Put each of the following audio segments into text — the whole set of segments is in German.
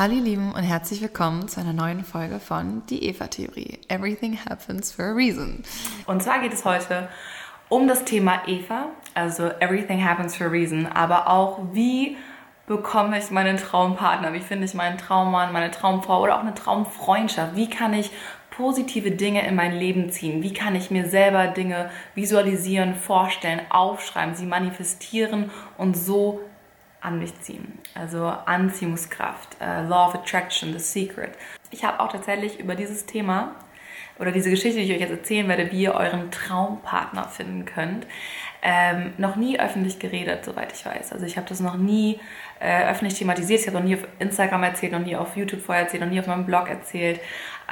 Hallo ihr Lieben und herzlich willkommen zu einer neuen Folge von Die Eva-Theorie. Everything happens for a reason. Und zwar geht es heute um das Thema Eva, also Everything happens for a reason, aber auch wie bekomme ich meinen Traumpartner, wie finde ich meinen Traummann, meine Traumfrau oder auch eine Traumfreundschaft, wie kann ich positive Dinge in mein Leben ziehen? Wie kann ich mir selber Dinge visualisieren, vorstellen, aufschreiben, sie manifestieren und so an mich ziehen. Also Anziehungskraft, uh, Law of Attraction, The Secret. Ich habe auch tatsächlich über dieses Thema oder diese Geschichte, die ich euch jetzt erzählen werde, wie ihr euren Traumpartner finden könnt, ähm, noch nie öffentlich geredet, soweit ich weiß. Also ich habe das noch nie äh, öffentlich thematisiert. Ich habe noch nie auf Instagram erzählt, noch nie auf YouTube vorher erzählt, noch nie auf meinem Blog erzählt,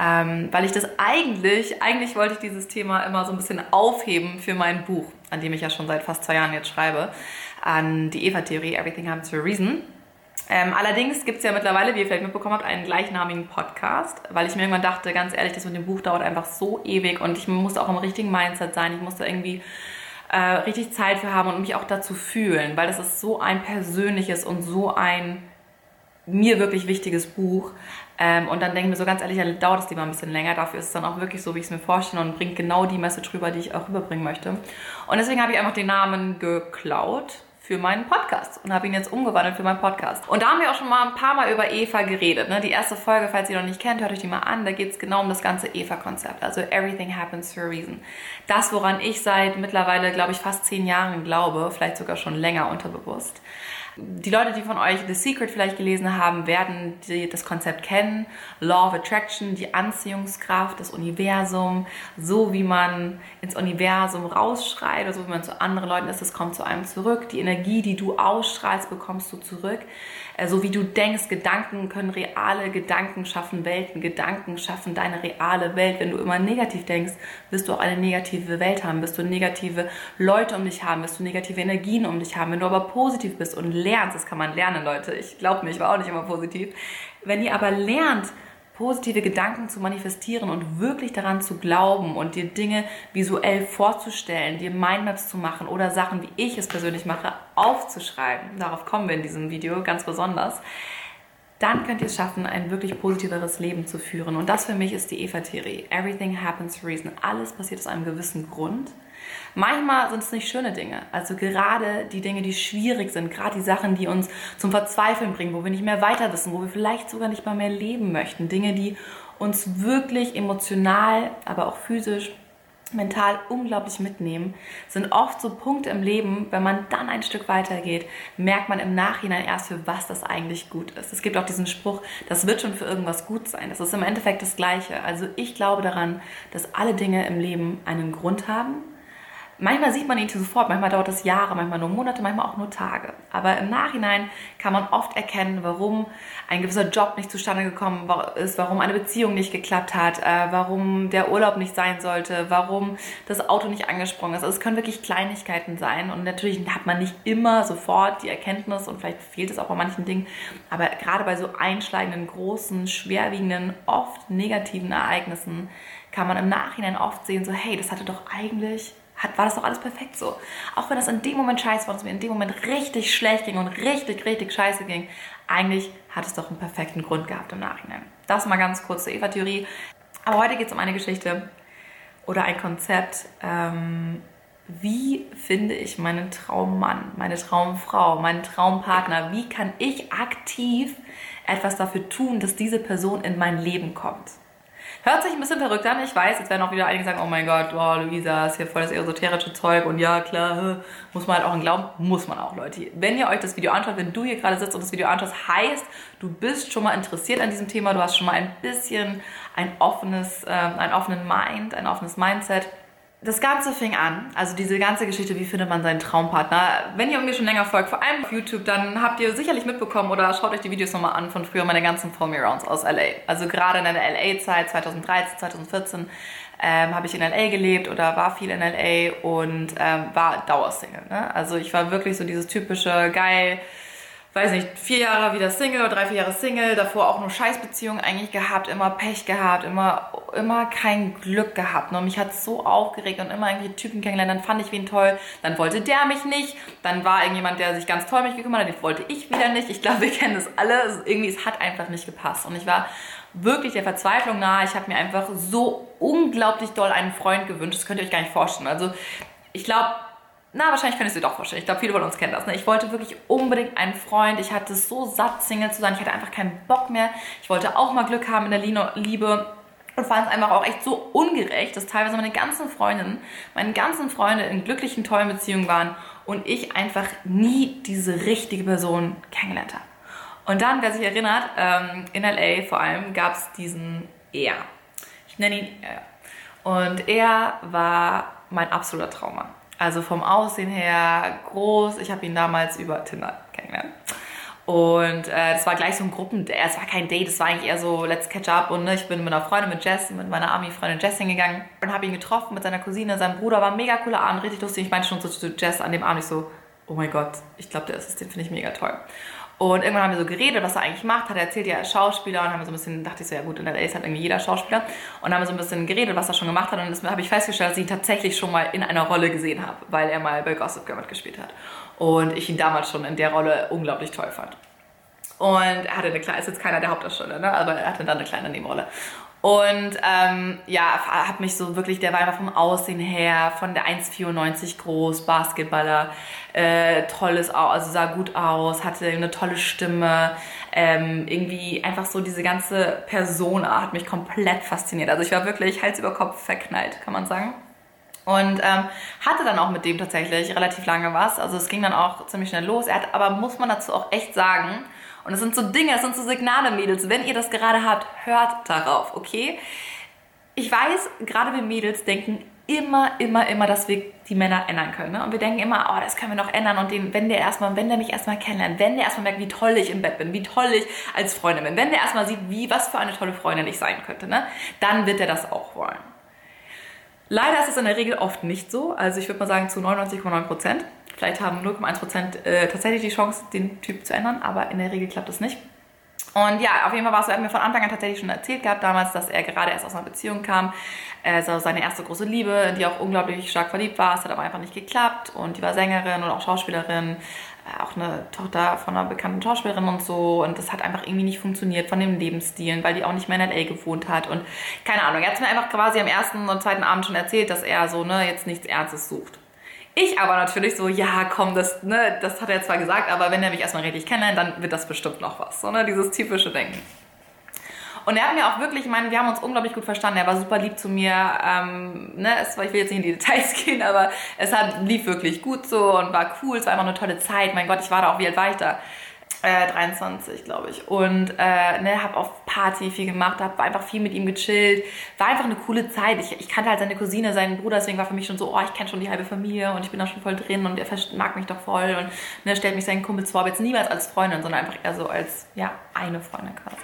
ähm, weil ich das eigentlich, eigentlich wollte ich dieses Thema immer so ein bisschen aufheben für mein Buch, an dem ich ja schon seit fast zwei Jahren jetzt schreibe, an die Eva-Theorie, Everything Happens for a Reason. Ähm, allerdings gibt es ja mittlerweile, wie ihr vielleicht mitbekommen habt, einen gleichnamigen Podcast, weil ich mir irgendwann dachte, ganz ehrlich, das mit dem Buch dauert einfach so ewig und ich musste auch im richtigen Mindset sein. Ich musste irgendwie äh, richtig Zeit für haben und mich auch dazu fühlen, weil das ist so ein persönliches und so ein mir wirklich wichtiges Buch. Ähm, und dann denken wir so ganz ehrlich, dann dauert es lieber ein bisschen länger. Dafür ist es dann auch wirklich so, wie ich es mir vorstelle und bringt genau die Message rüber, die ich auch rüberbringen möchte. Und deswegen habe ich einfach den Namen geklaut für meinen Podcast und habe ihn jetzt umgewandelt für meinen Podcast. Und da haben wir auch schon mal ein paar Mal über Eva geredet. Ne? Die erste Folge, falls ihr noch nicht kennt, hört euch die mal an. Da geht es genau um das ganze Eva-Konzept. Also Everything happens for a reason. Das, woran ich seit mittlerweile, glaube ich, fast zehn Jahren glaube, vielleicht sogar schon länger unterbewusst. Die Leute, die von euch The Secret vielleicht gelesen haben, werden die, das Konzept kennen. Law of Attraction, die Anziehungskraft, das Universum, so wie man ins Universum rausschreit oder so wie man zu anderen Leuten ist, das kommt zu einem zurück. Die Energie, die du ausstrahlst, bekommst du zurück. Äh, so wie du denkst, Gedanken können reale Gedanken schaffen, Welten, Gedanken schaffen deine reale Welt. Wenn du immer negativ denkst, wirst du auch eine negative Welt haben, wirst du negative Leute um dich haben, wirst du negative Energien um dich haben. Wenn du aber positiv bist und lernst, das kann man lernen, Leute, ich glaube mir, ich war auch nicht immer positiv. Wenn ihr aber lernt, positive Gedanken zu manifestieren und wirklich daran zu glauben und dir Dinge visuell vorzustellen, dir Mindmaps zu machen oder Sachen, wie ich es persönlich mache, aufzuschreiben. Darauf kommen wir in diesem Video ganz besonders. Dann könnt ihr es schaffen, ein wirklich positiveres Leben zu führen. Und das für mich ist die Eva-Theorie. Everything happens for reason. Alles passiert aus einem gewissen Grund. Manchmal sind es nicht schöne Dinge. Also gerade die Dinge, die schwierig sind, gerade die Sachen, die uns zum Verzweifeln bringen, wo wir nicht mehr weiter wissen, wo wir vielleicht sogar nicht mal mehr leben möchten. Dinge, die uns wirklich emotional, aber auch physisch mental unglaublich mitnehmen, sind oft so Punkte im Leben, wenn man dann ein Stück weitergeht, merkt man im Nachhinein erst, für was das eigentlich gut ist. Es gibt auch diesen Spruch, das wird schon für irgendwas gut sein. Das ist im Endeffekt das Gleiche. Also ich glaube daran, dass alle Dinge im Leben einen Grund haben Manchmal sieht man ihn sofort, manchmal dauert es Jahre, manchmal nur Monate, manchmal auch nur Tage. Aber im Nachhinein kann man oft erkennen, warum ein gewisser Job nicht zustande gekommen ist, warum eine Beziehung nicht geklappt hat, äh, warum der Urlaub nicht sein sollte, warum das Auto nicht angesprungen ist. Also es können wirklich Kleinigkeiten sein und natürlich hat man nicht immer sofort die Erkenntnis und vielleicht fehlt es auch bei manchen Dingen. Aber gerade bei so einschneidenden, großen, schwerwiegenden, oft negativen Ereignissen kann man im Nachhinein oft sehen, so hey, das hatte doch eigentlich hat, war das doch alles perfekt so. Auch wenn das in dem Moment scheiße war und es mir in dem Moment richtig schlecht ging und richtig, richtig scheiße ging, eigentlich hat es doch einen perfekten Grund gehabt im Nachhinein. Das mal ganz kurz zur Eva-Theorie. Aber heute geht es um eine Geschichte oder ein Konzept. Ähm, wie finde ich meinen Traummann, meine Traumfrau, meinen Traumpartner? Wie kann ich aktiv etwas dafür tun, dass diese Person in mein Leben kommt? Hört sich ein bisschen verrückt an, ich weiß. Jetzt werden auch wieder einige sagen, oh mein Gott, oh, Luisa, ist hier voll das esoterische Zeug. Und ja, klar, muss man halt auch glauben. Muss man auch, Leute. Wenn ihr euch das Video anschaut, wenn du hier gerade sitzt und das Video anschaust, heißt, du bist schon mal interessiert an diesem Thema. Du hast schon mal ein bisschen ein offenes, äh, einen offenen Mind, ein offenes Mindset das Ganze fing an, also diese ganze Geschichte, wie findet man seinen Traumpartner. Wenn ihr mir schon länger folgt, vor allem auf YouTube, dann habt ihr sicherlich mitbekommen oder schaut euch die Videos nochmal an von früher meine ganzen Me Rounds aus LA. Also gerade in der LA-Zeit, 2013, 2014, ähm, habe ich in LA gelebt oder war viel in LA und ähm, war Dauersingle. Ne? Also ich war wirklich so dieses typische geil weiß nicht, vier Jahre wieder Single oder drei, vier Jahre Single, davor auch nur Scheißbeziehungen eigentlich gehabt, immer Pech gehabt, immer, immer kein Glück gehabt. Und mich hat so aufgeregt und immer irgendwie Typen kennengelernt, dann fand ich wen toll, dann wollte der mich nicht, dann war irgendjemand, der sich ganz toll mich gekümmert hat, den wollte ich wieder nicht. Ich glaube, wir kennen das alle. Irgendwie, es hat einfach nicht gepasst. Und ich war wirklich der Verzweiflung nahe. Ich habe mir einfach so unglaublich doll einen Freund gewünscht. Das könnt ihr euch gar nicht vorstellen. Also ich glaube, na, wahrscheinlich könnt ihr es dir doch vorstellen. Ich glaube, viele von uns kennen das. Ne? Ich wollte wirklich unbedingt einen Freund. Ich hatte so satt, Single zu sein. Ich hatte einfach keinen Bock mehr. Ich wollte auch mal Glück haben in der Liebe. Und fand es einfach auch echt so ungerecht, dass teilweise meine ganzen Freundinnen, meine ganzen Freunde in glücklichen, tollen Beziehungen waren und ich einfach nie diese richtige Person kennengelernt habe. Und dann, wer sich erinnert, ähm, in LA vor allem gab es diesen Er. Ich nenne ihn Er. Und er war mein absoluter Trauma. Also vom Aussehen her groß. Ich habe ihn damals über Tinder kennengelernt. Und äh, das war gleich so ein Gruppen, es war kein Date, es war eigentlich eher so Let's Catch Up. Und ne, ich bin mit einer Freundin, mit Jess, mit meiner Army-Freundin Jess hingegangen und habe ihn getroffen mit seiner Cousine, seinem Bruder. War ein mega cooler Abend, richtig lustig. Ich meinte schon so zu Jess an dem Abend, ich so, oh mein Gott, ich glaube, der ist es, den finde ich mega toll. Und irgendwann haben wir so geredet, was er eigentlich macht. Hat er erzählt, ja, er ist Schauspieler. Und haben wir so ein bisschen, dachte ich so, ja gut, in der LA ist halt irgendwie jeder Schauspieler. Und haben wir so ein bisschen geredet, was er schon gemacht hat. Und das habe ich festgestellt, dass ich ihn tatsächlich schon mal in einer Rolle gesehen habe, weil er mal bei Gossip Girl mitgespielt hat. Und ich ihn damals schon in der Rolle unglaublich toll fand. Und er hatte eine kleine, ist jetzt keiner der Hauptdarsteller, ne? aber er hatte dann eine kleine Nebenrolle. Und ähm, ja, hat mich so wirklich, der war einfach vom Aussehen her, von der 1,94 groß, Basketballer, äh, tolles, also sah gut aus, hatte eine tolle Stimme, ähm, irgendwie einfach so diese ganze Persona hat mich komplett fasziniert. Also ich war wirklich Hals über Kopf verknallt, kann man sagen. Und ähm, hatte dann auch mit dem tatsächlich relativ lange was. Also es ging dann auch ziemlich schnell los. Er hat, aber muss man dazu auch echt sagen, und es sind so Dinge, es sind so Signale, Mädels. Wenn ihr das gerade habt, hört darauf, okay? Ich weiß, gerade wir Mädels denken immer, immer, immer, dass wir die Männer ändern können. Ne? Und wir denken immer, oh, das können wir noch ändern. Und den, wenn der erstmal, wenn der mich erstmal kennenlernt, wenn der erstmal merkt, wie toll ich im Bett bin, wie toll ich als Freundin bin, wenn der erstmal sieht, wie, was für eine tolle Freundin ich sein könnte, ne? dann wird er das auch wollen. Leider ist es in der Regel oft nicht so. Also ich würde mal sagen zu 99,9 Prozent. Vielleicht haben 0,1% äh, tatsächlich die Chance, den Typ zu ändern, aber in der Regel klappt das nicht. Und ja, auf jeden Fall war es so, er hat mir von Anfang an tatsächlich schon erzählt gehabt damals, dass er gerade erst aus einer Beziehung kam. Also seine erste große Liebe, in die auch unglaublich stark verliebt war. Es hat aber einfach nicht geklappt. Und die war Sängerin und auch Schauspielerin. Äh, auch eine Tochter von einer bekannten Schauspielerin und so. Und das hat einfach irgendwie nicht funktioniert von dem Lebensstil, weil die auch nicht mehr in L.A. gewohnt hat. Und keine Ahnung, er hat mir einfach quasi am ersten und zweiten Abend schon erzählt, dass er so, ne, jetzt nichts Ernstes sucht. Ich aber natürlich so, ja, komm, das, ne, das hat er zwar gesagt, aber wenn er mich erstmal richtig kennenlernt, dann wird das bestimmt noch was. So, ne, dieses typische Denken. Und er hat mir auch wirklich, ich meine, wir haben uns unglaublich gut verstanden. Er war super lieb zu mir. Ähm, ne, es war, ich will jetzt nicht in die Details gehen, aber es hat, lief wirklich gut so und war cool. Es war einfach eine tolle Zeit. Mein Gott, ich war da auch, wie alt war ich da? Äh, 23, glaube ich. Und äh, ne, habe auf Party viel gemacht, habe einfach viel mit ihm gechillt. War einfach eine coole Zeit. Ich, ich kannte halt seine Cousine, seinen Bruder, deswegen war für mich schon so, oh, ich kenne schon die halbe Familie und ich bin da schon voll drin und er mag mich doch voll und ne, stellt mich seinen Kumpels vor, aber jetzt niemals als Freundin, sondern einfach eher so als, ja, eine Freundin quasi.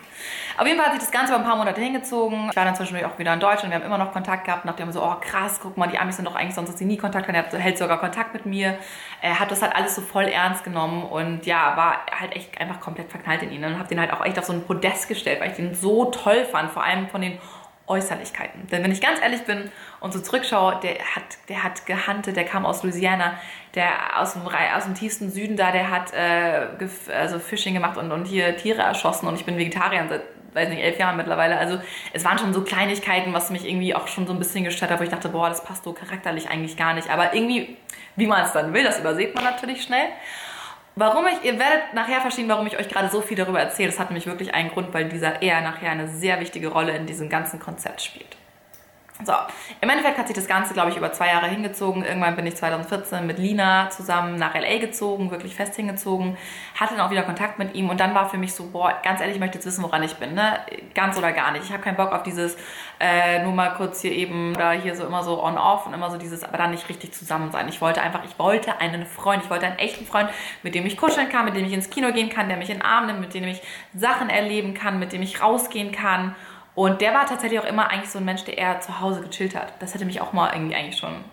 Auf jeden Fall hat sich das Ganze über ein paar Monate hingezogen. Ich war dann zwischendurch auch wieder in Deutschland. Wir haben immer noch Kontakt gehabt. Nachdem so, oh krass, guck mal, die Amis sind doch eigentlich sonst, dass sie nie Kontakt haben. Er hält sogar Kontakt mit mir. Er hat das halt alles so voll ernst genommen und ja, war halt echt einfach komplett verknallt in ihn. Und habe den halt auch echt auf so ein Podest gestellt, weil ich den so toll fand. Vor allem von den Äußerlichkeiten. Denn wenn ich ganz ehrlich bin und so zurückschaue, der hat, der hat gehuntet, der kam aus Louisiana, der aus dem, aus dem tiefsten Süden da, der hat äh, also Fishing gemacht und, und hier Tiere erschossen und ich bin Vegetarier seit, weiß nicht, elf Jahren mittlerweile. Also es waren schon so Kleinigkeiten, was mich irgendwie auch schon so ein bisschen gestört hat, wo ich dachte, boah, das passt so charakterlich eigentlich gar nicht. Aber irgendwie, wie man es dann will, das übersieht man natürlich schnell. Warum ich, ihr werdet nachher verstehen, warum ich euch gerade so viel darüber erzähle. Das hat nämlich wirklich einen Grund, weil dieser er nachher eine sehr wichtige Rolle in diesem ganzen Konzept spielt. So, im Endeffekt hat sich das Ganze, glaube ich, über zwei Jahre hingezogen. Irgendwann bin ich 2014 mit Lina zusammen nach LA gezogen, wirklich fest hingezogen, hatte dann auch wieder Kontakt mit ihm und dann war für mich so, boah, ganz ehrlich, ich möchte jetzt wissen, woran ich bin, ne? Ganz oder gar nicht. Ich habe keinen Bock auf dieses, äh, nur mal kurz hier eben oder hier so immer so on-off und immer so dieses, aber dann nicht richtig zusammen sein. Ich wollte einfach, ich wollte einen Freund, ich wollte einen echten Freund, mit dem ich kuscheln kann, mit dem ich ins Kino gehen kann, der mich in den Arm nimmt, mit dem ich Sachen erleben kann, mit dem ich rausgehen kann und der war tatsächlich auch immer eigentlich so ein Mensch, der eher zu Hause gechillt hat. Das hätte mich auch mal irgendwie eigentlich schon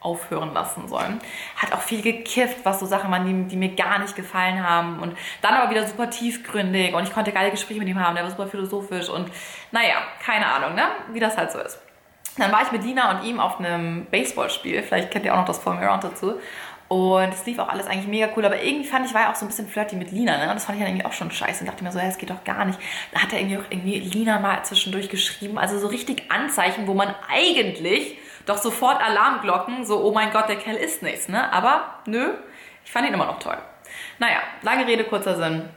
aufhören lassen sollen. Hat auch viel gekifft, was so Sachen waren, die, die mir gar nicht gefallen haben. Und dann aber wieder super tiefgründig und ich konnte geile Gespräche mit ihm haben, der war super philosophisch und naja, keine Ahnung, ne? wie das halt so ist. Dann war ich mit Lina und ihm auf einem Baseballspiel, vielleicht kennt ihr auch noch das Formula Round dazu. Und es lief auch alles eigentlich mega cool, aber irgendwie fand ich, war ja auch so ein bisschen flirty mit Lina, ne? Und das fand ich dann irgendwie auch schon scheiße. Und dachte mir so, ja, das geht doch gar nicht. Da hat er irgendwie auch irgendwie Lina mal zwischendurch geschrieben. Also so richtig Anzeichen, wo man eigentlich doch sofort Alarmglocken, so, oh mein Gott, der Kerl ist nichts, ne? Aber nö, ich fand ihn immer noch toll. Naja, lange Rede, kurzer Sinn.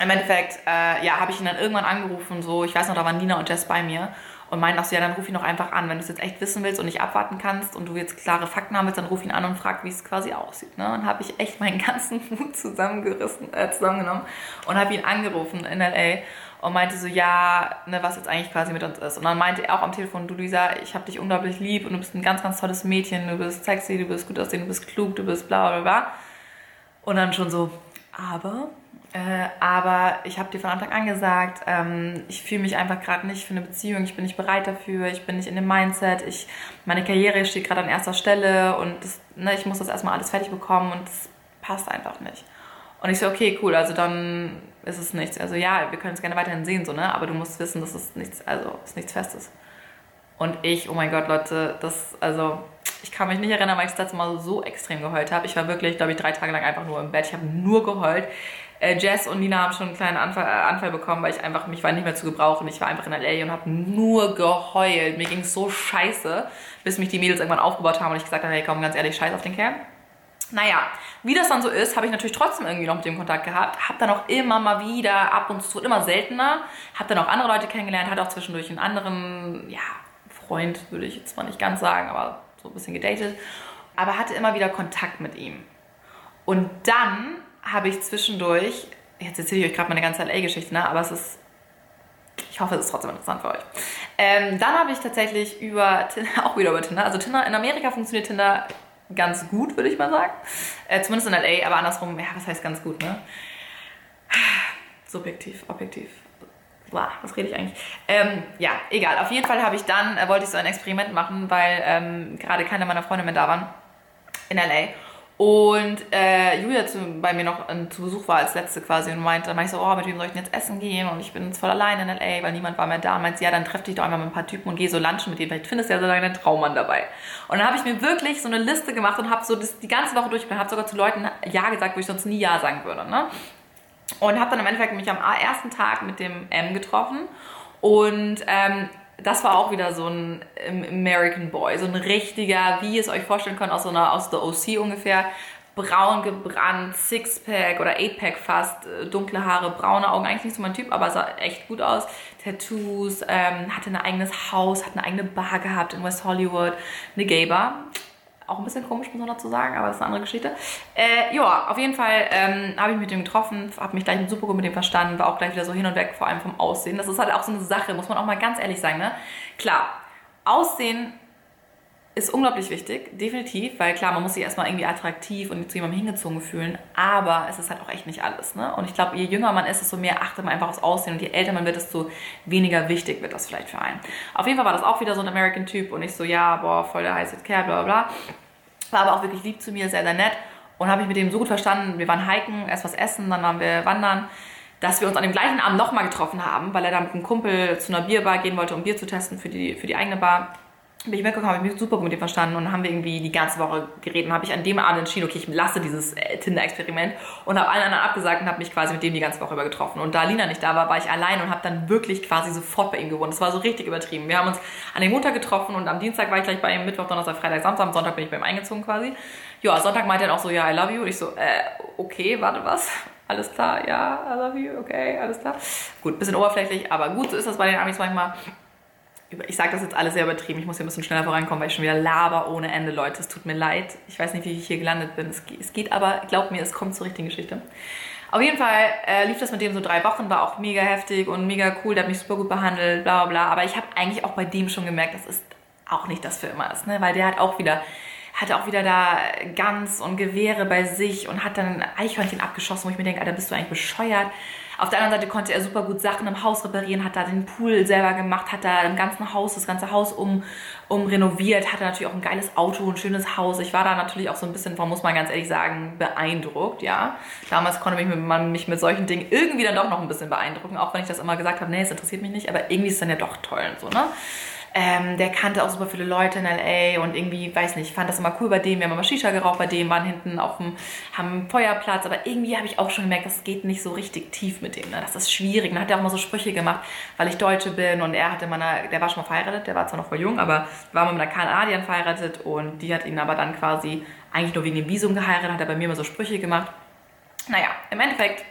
Im Endeffekt, äh, ja, habe ich ihn dann irgendwann angerufen, so, ich weiß noch, da waren Nina und Jess bei mir und meinen auch so, ja, dann ruf ihn doch einfach an. Wenn du es jetzt echt wissen willst und nicht abwarten kannst und du jetzt klare Fakten haben willst, dann ruf ihn an und frag, wie es quasi aussieht. Ne? Und habe ich echt meinen ganzen Mut zusammengerissen, äh, zusammengenommen und habe ihn angerufen in L.A. und meinte so, ja, ne, was jetzt eigentlich quasi mit uns ist. Und dann meinte er auch am Telefon, du Luisa, ich habe dich unglaublich lieb und du bist ein ganz, ganz tolles Mädchen, du bist sexy, du bist gut aussehen, du bist klug, du bist bla bla bla. Und dann schon so, aber äh, aber ich habe dir von Anfang an gesagt, ähm, ich fühle mich einfach gerade nicht für eine Beziehung, ich bin nicht bereit dafür, ich bin nicht in dem Mindset, ich, meine Karriere steht gerade an erster Stelle und das, ne, ich muss das erstmal alles fertig bekommen und das passt einfach nicht. Und ich so, okay, cool, also dann ist es nichts. Also ja, wir können es gerne weiterhin sehen, so, ne? aber du musst wissen, dass es nichts, also ist nichts Festes. Und ich, oh mein Gott, Leute, das, also ich kann mich nicht erinnern, weil ich das letzte Mal so extrem geheult habe. Ich war wirklich, glaube ich, drei Tage lang einfach nur im Bett. Ich habe nur geheult. Äh, Jess und Nina haben schon einen kleinen Anfall, äh, Anfall bekommen, weil ich einfach, mich war nicht mehr zu gebrauchen. Ich war einfach in L.A. und habe nur geheult. Mir ging es so scheiße, bis mich die Mädels irgendwann aufgebaut haben und ich gesagt habe, hey komm, ganz ehrlich, scheiß auf den Kerl. Naja, wie das dann so ist, habe ich natürlich trotzdem irgendwie noch mit dem Kontakt gehabt. Habe dann auch immer mal wieder, ab und zu, immer seltener, habe dann auch andere Leute kennengelernt, hatte auch zwischendurch einen anderen, ja, Freund, würde ich jetzt zwar nicht ganz sagen, aber so ein bisschen gedatet. Aber hatte immer wieder Kontakt mit ihm. Und dann habe ich zwischendurch, jetzt erzähle ich euch gerade meine ganze LA-Geschichte, ne? aber es ist, ich hoffe, es ist trotzdem interessant für euch. Ähm, dann habe ich tatsächlich über, auch wieder über Tinder, also Tinder, in Amerika funktioniert Tinder ganz gut, würde ich mal sagen. Äh, zumindest in LA, aber andersrum, ja, was heißt ganz gut, ne? Subjektiv, objektiv. Boah, was rede ich eigentlich? Ähm, ja, egal. Auf jeden Fall habe ich dann, äh, wollte ich so ein Experiment machen, weil ähm, gerade keine meiner Freunde mehr da waren in LA. Und äh, Julia zu, bei mir noch äh, zu Besuch war als letzte quasi und meinte, dann meinte ich so, oh, mit wem soll ich denn jetzt essen gehen? Und ich bin jetzt voll allein in L.A., weil niemand war mehr da. Meinte, ja, dann treff dich doch einmal mit ein paar Typen und geh so lunchen mit denen. Vielleicht findest du ja so deinen Traummann dabei. Und dann habe ich mir wirklich so eine Liste gemacht und habe so das, die ganze Woche durchgegangen, habe sogar zu Leuten Ja gesagt, wo ich sonst nie Ja sagen würde. Ne? Und habe dann im Endeffekt mich am ersten Tag mit dem M getroffen. Und ähm, das war auch wieder so ein American Boy, so ein richtiger, wie ihr es euch vorstellen könnt, aus so einer, aus der OC ungefähr, braun gebrannt, Sixpack oder Eightpack fast, äh, dunkle Haare, braune Augen, eigentlich nicht so mein Typ, aber sah echt gut aus. Tattoos, ähm, hatte ein eigenes Haus, hat eine eigene Bar gehabt in West Hollywood, eine Gay Bar auch ein bisschen komisch, muss man dazu sagen, aber das ist eine andere Geschichte. Äh, ja, auf jeden Fall ähm, habe ich mit dem getroffen, habe mich gleich super gut mit dem verstanden, war auch gleich wieder so hin und weg, vor allem vom Aussehen. Das ist halt auch so eine Sache, muss man auch mal ganz ehrlich sagen. Ne? Klar, Aussehen ist unglaublich wichtig, definitiv, weil klar, man muss sich erstmal irgendwie attraktiv und zu jemandem hingezogen fühlen, aber es ist halt auch echt nicht alles. Ne? Und ich glaube, je jünger man ist, desto mehr achtet man einfach aufs Aussehen und je älter man wird, desto weniger wichtig wird das vielleicht für einen. Auf jeden Fall war das auch wieder so ein American-Typ und ich so, ja, boah, voll der heiße Kerl, bla bla. War aber auch wirklich lieb zu mir, sehr, sehr nett und habe ich mit dem so gut verstanden. Wir waren hiken, erst was essen, dann waren wir wandern dass wir uns an dem gleichen Abend nochmal getroffen haben, weil er dann mit einem Kumpel zu einer Bierbar gehen wollte, um Bier zu testen für die, für die eigene Bar bin ich weggekommen, habe ich mich super gut mit ihm verstanden und haben wir irgendwie die ganze Woche geredet und habe ich an dem Abend entschieden, okay, ich lasse dieses äh, Tinder-Experiment und habe allen anderen abgesagt und habe mich quasi mit dem die ganze Woche über getroffen. Und da Lina nicht da war, war ich allein und habe dann wirklich quasi sofort bei ihm gewohnt. Das war so richtig übertrieben. Wir haben uns an dem Montag getroffen und am Dienstag war ich gleich bei ihm, Mittwoch, Donnerstag, Freitag, Samstag, am Sonntag bin ich bei ihm eingezogen quasi. Ja, Sonntag meinte er auch so, ja, I love you. Und ich so, äh, okay, warte, was? Alles klar, ja, I love you, okay, alles klar. Gut, bisschen oberflächlich, aber gut, so ist das bei den Amis manchmal ich sage das jetzt alles sehr übertrieben, ich muss hier ein bisschen schneller vorankommen, weil ich schon wieder laber ohne Ende, Leute. Es tut mir leid. Ich weiß nicht, wie ich hier gelandet bin. Es, geht aber, glaubt mir, es kommt zur richtigen Geschichte. Auf jeden Fall äh, lief das mit dem so drei Wochen, war auch mega heftig und mega cool, der hat mich super gut behandelt, bla bla bla. Aber ich habe eigentlich auch bei dem schon gemerkt, dass es auch nicht das für immer ist, ne? weil der hat auch wieder hatte auch wieder da Gans und Gewehre bei sich und hat dann ein Eichhörnchen abgeschossen, wo ich mir denke, Alter, bist du eigentlich bescheuert? Auf der anderen Seite konnte er super gut Sachen im Haus reparieren, hat da den Pool selber gemacht, hat da im ganzen Haus, das ganze Haus um, um renoviert, hatte natürlich auch ein geiles Auto, ein schönes Haus. Ich war da natürlich auch so ein bisschen, muss man ganz ehrlich sagen, beeindruckt, ja. Damals konnte mich, man mich mit solchen Dingen irgendwie dann doch noch ein bisschen beeindrucken, auch wenn ich das immer gesagt habe, nee, es interessiert mich nicht, aber irgendwie ist es dann ja doch toll und so, ne? Ähm, der kannte auch super viele Leute in L.A. und irgendwie, weiß nicht, fand das immer cool bei dem. Wir haben immer Shisha geraucht bei dem, waren hinten auf dem, haben einen Feuerplatz. Aber irgendwie habe ich auch schon gemerkt, das geht nicht so richtig tief mit dem. Ne? Das ist schwierig. Dann hat er auch mal so Sprüche gemacht, weil ich Deutsche bin und er hatte mal der war schon mal verheiratet, der war zwar noch voll jung, aber war mal mit einer Kanadierin verheiratet und die hat ihn aber dann quasi eigentlich nur wegen dem Visum geheiratet, hat er bei mir immer so Sprüche gemacht. Naja, im Endeffekt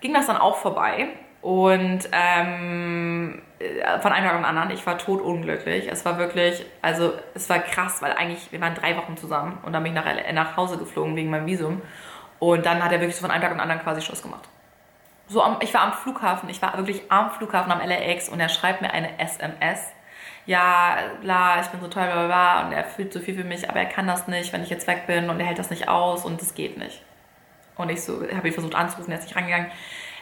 ging das dann auch vorbei und ähm, äh, von einem Tag auf den anderen, ich war totunglücklich. Es war wirklich, also es war krass, weil eigentlich, wir waren drei Wochen zusammen und dann bin ich nach, nach Hause geflogen wegen meinem Visum. Und dann hat er wirklich so von einem Tag auf den anderen quasi Schluss gemacht. So am, ich war am Flughafen, ich war wirklich am Flughafen am LAX und er schreibt mir eine SMS. Ja, bla, ich bin so toll, bla, bla, bla, und er fühlt so viel für mich, aber er kann das nicht, wenn ich jetzt weg bin und er hält das nicht aus und das geht nicht. Und ich so, habe ihn versucht anzurufen, er ist nicht rangegangen.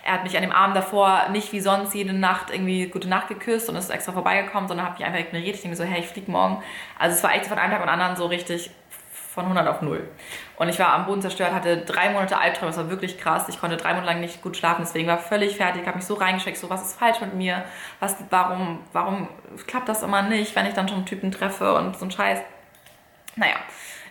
Er hat mich an dem Abend davor nicht wie sonst jede Nacht irgendwie gute Nacht geküsst und ist extra vorbeigekommen, sondern hat mich einfach ignoriert. Ich denke so, hey, ich fliege morgen. Also es war echt von einem Tag den anderen so richtig von 100 auf 0. Und ich war am Boden zerstört, hatte drei Monate Albträume, das war wirklich krass. Ich konnte drei Monate lang nicht gut schlafen, deswegen war völlig fertig, habe mich so reingeschickt, so was ist falsch mit mir, was, warum, warum klappt das immer nicht, wenn ich dann schon einen Typen treffe und so ein Scheiß. Naja,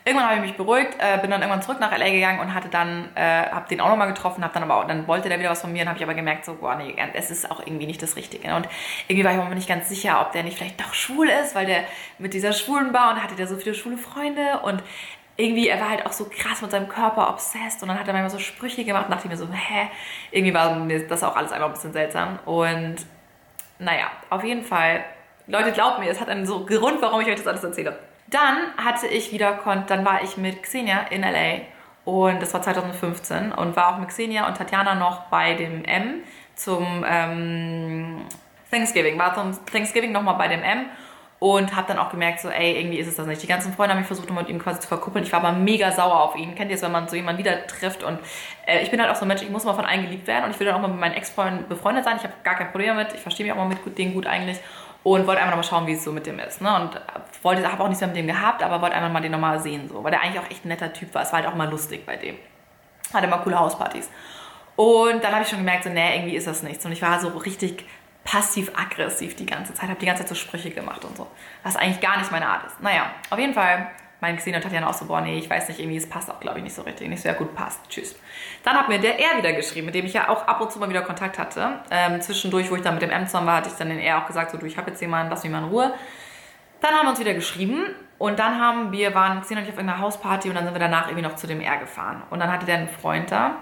Irgendwann habe ich mich beruhigt, äh, bin dann irgendwann zurück nach LA gegangen und hatte dann, äh, habe den auch nochmal getroffen, habe dann aber auch, dann wollte der wieder was von mir und habe ich aber gemerkt, so, boah, nee, es ist auch irgendwie nicht das Richtige. Und irgendwie war ich mir nicht ganz sicher, ob der nicht vielleicht doch schwul ist, weil der mit dieser schwulen Bar und hatte der so viele schwule Freunde und irgendwie, er war halt auch so krass mit seinem Körper obsessed und dann hat er manchmal so Sprüche gemacht und dachte mir so, hä? Irgendwie war mir das auch alles einfach ein bisschen seltsam. Und naja, auf jeden Fall, Leute, glaubt mir, es hat einen so Grund, warum ich euch das alles erzähle. Dann hatte ich wieder, dann war ich mit Xenia in LA und das war 2015 und war auch mit Xenia und Tatjana noch bei dem M zum ähm, Thanksgiving, war zum Thanksgiving nochmal bei dem M und habe dann auch gemerkt, so, ey, irgendwie ist es das nicht. Die ganzen Freunde haben mich versucht, um mit ihm quasi zu verkuppeln. Ich war aber mega sauer auf ihn. Kennt ihr es, wenn man so jemanden wieder trifft? Und äh, ich bin halt auch so ein Mensch, ich muss mal von allen geliebt werden und ich will dann auch mal mit meinen Ex-Freunden befreundet sein. Ich habe gar kein Problem damit. Ich verstehe mich auch mal mit denen gut eigentlich und wollte einfach nochmal schauen, wie es so mit dem ist. Ne? Und wollte, habe auch nichts mehr mit dem gehabt, aber wollte einfach mal den nochmal sehen, so, weil der eigentlich auch echt ein netter Typ war. Es war halt auch mal lustig bei dem. Hatte immer coole Hauspartys. Und dann habe ich schon gemerkt, so, nee, irgendwie ist das nichts. Und ich war so richtig passiv-aggressiv die ganze Zeit, habe die ganze Zeit so Sprüche gemacht und so, was eigentlich gar nicht meine Art ist. Naja, auf jeden Fall mein Xenia und Tatjana auch so, boah, nee, ich weiß nicht, irgendwie, es passt auch, glaube ich, nicht so richtig. Nicht so, ja gut, passt, tschüss. Dann hat mir der R wieder geschrieben, mit dem ich ja auch ab und zu mal wieder Kontakt hatte. Ähm, zwischendurch, wo ich dann mit dem M zusammen war, hatte ich dann den R auch gesagt, so, du, ich habe jetzt jemanden, lass mich mal in Ruhe. Dann haben wir uns wieder geschrieben und dann haben wir, waren ich auf irgendeiner Hausparty und dann sind wir danach irgendwie noch zu dem R gefahren. Und dann hatte der einen Freund da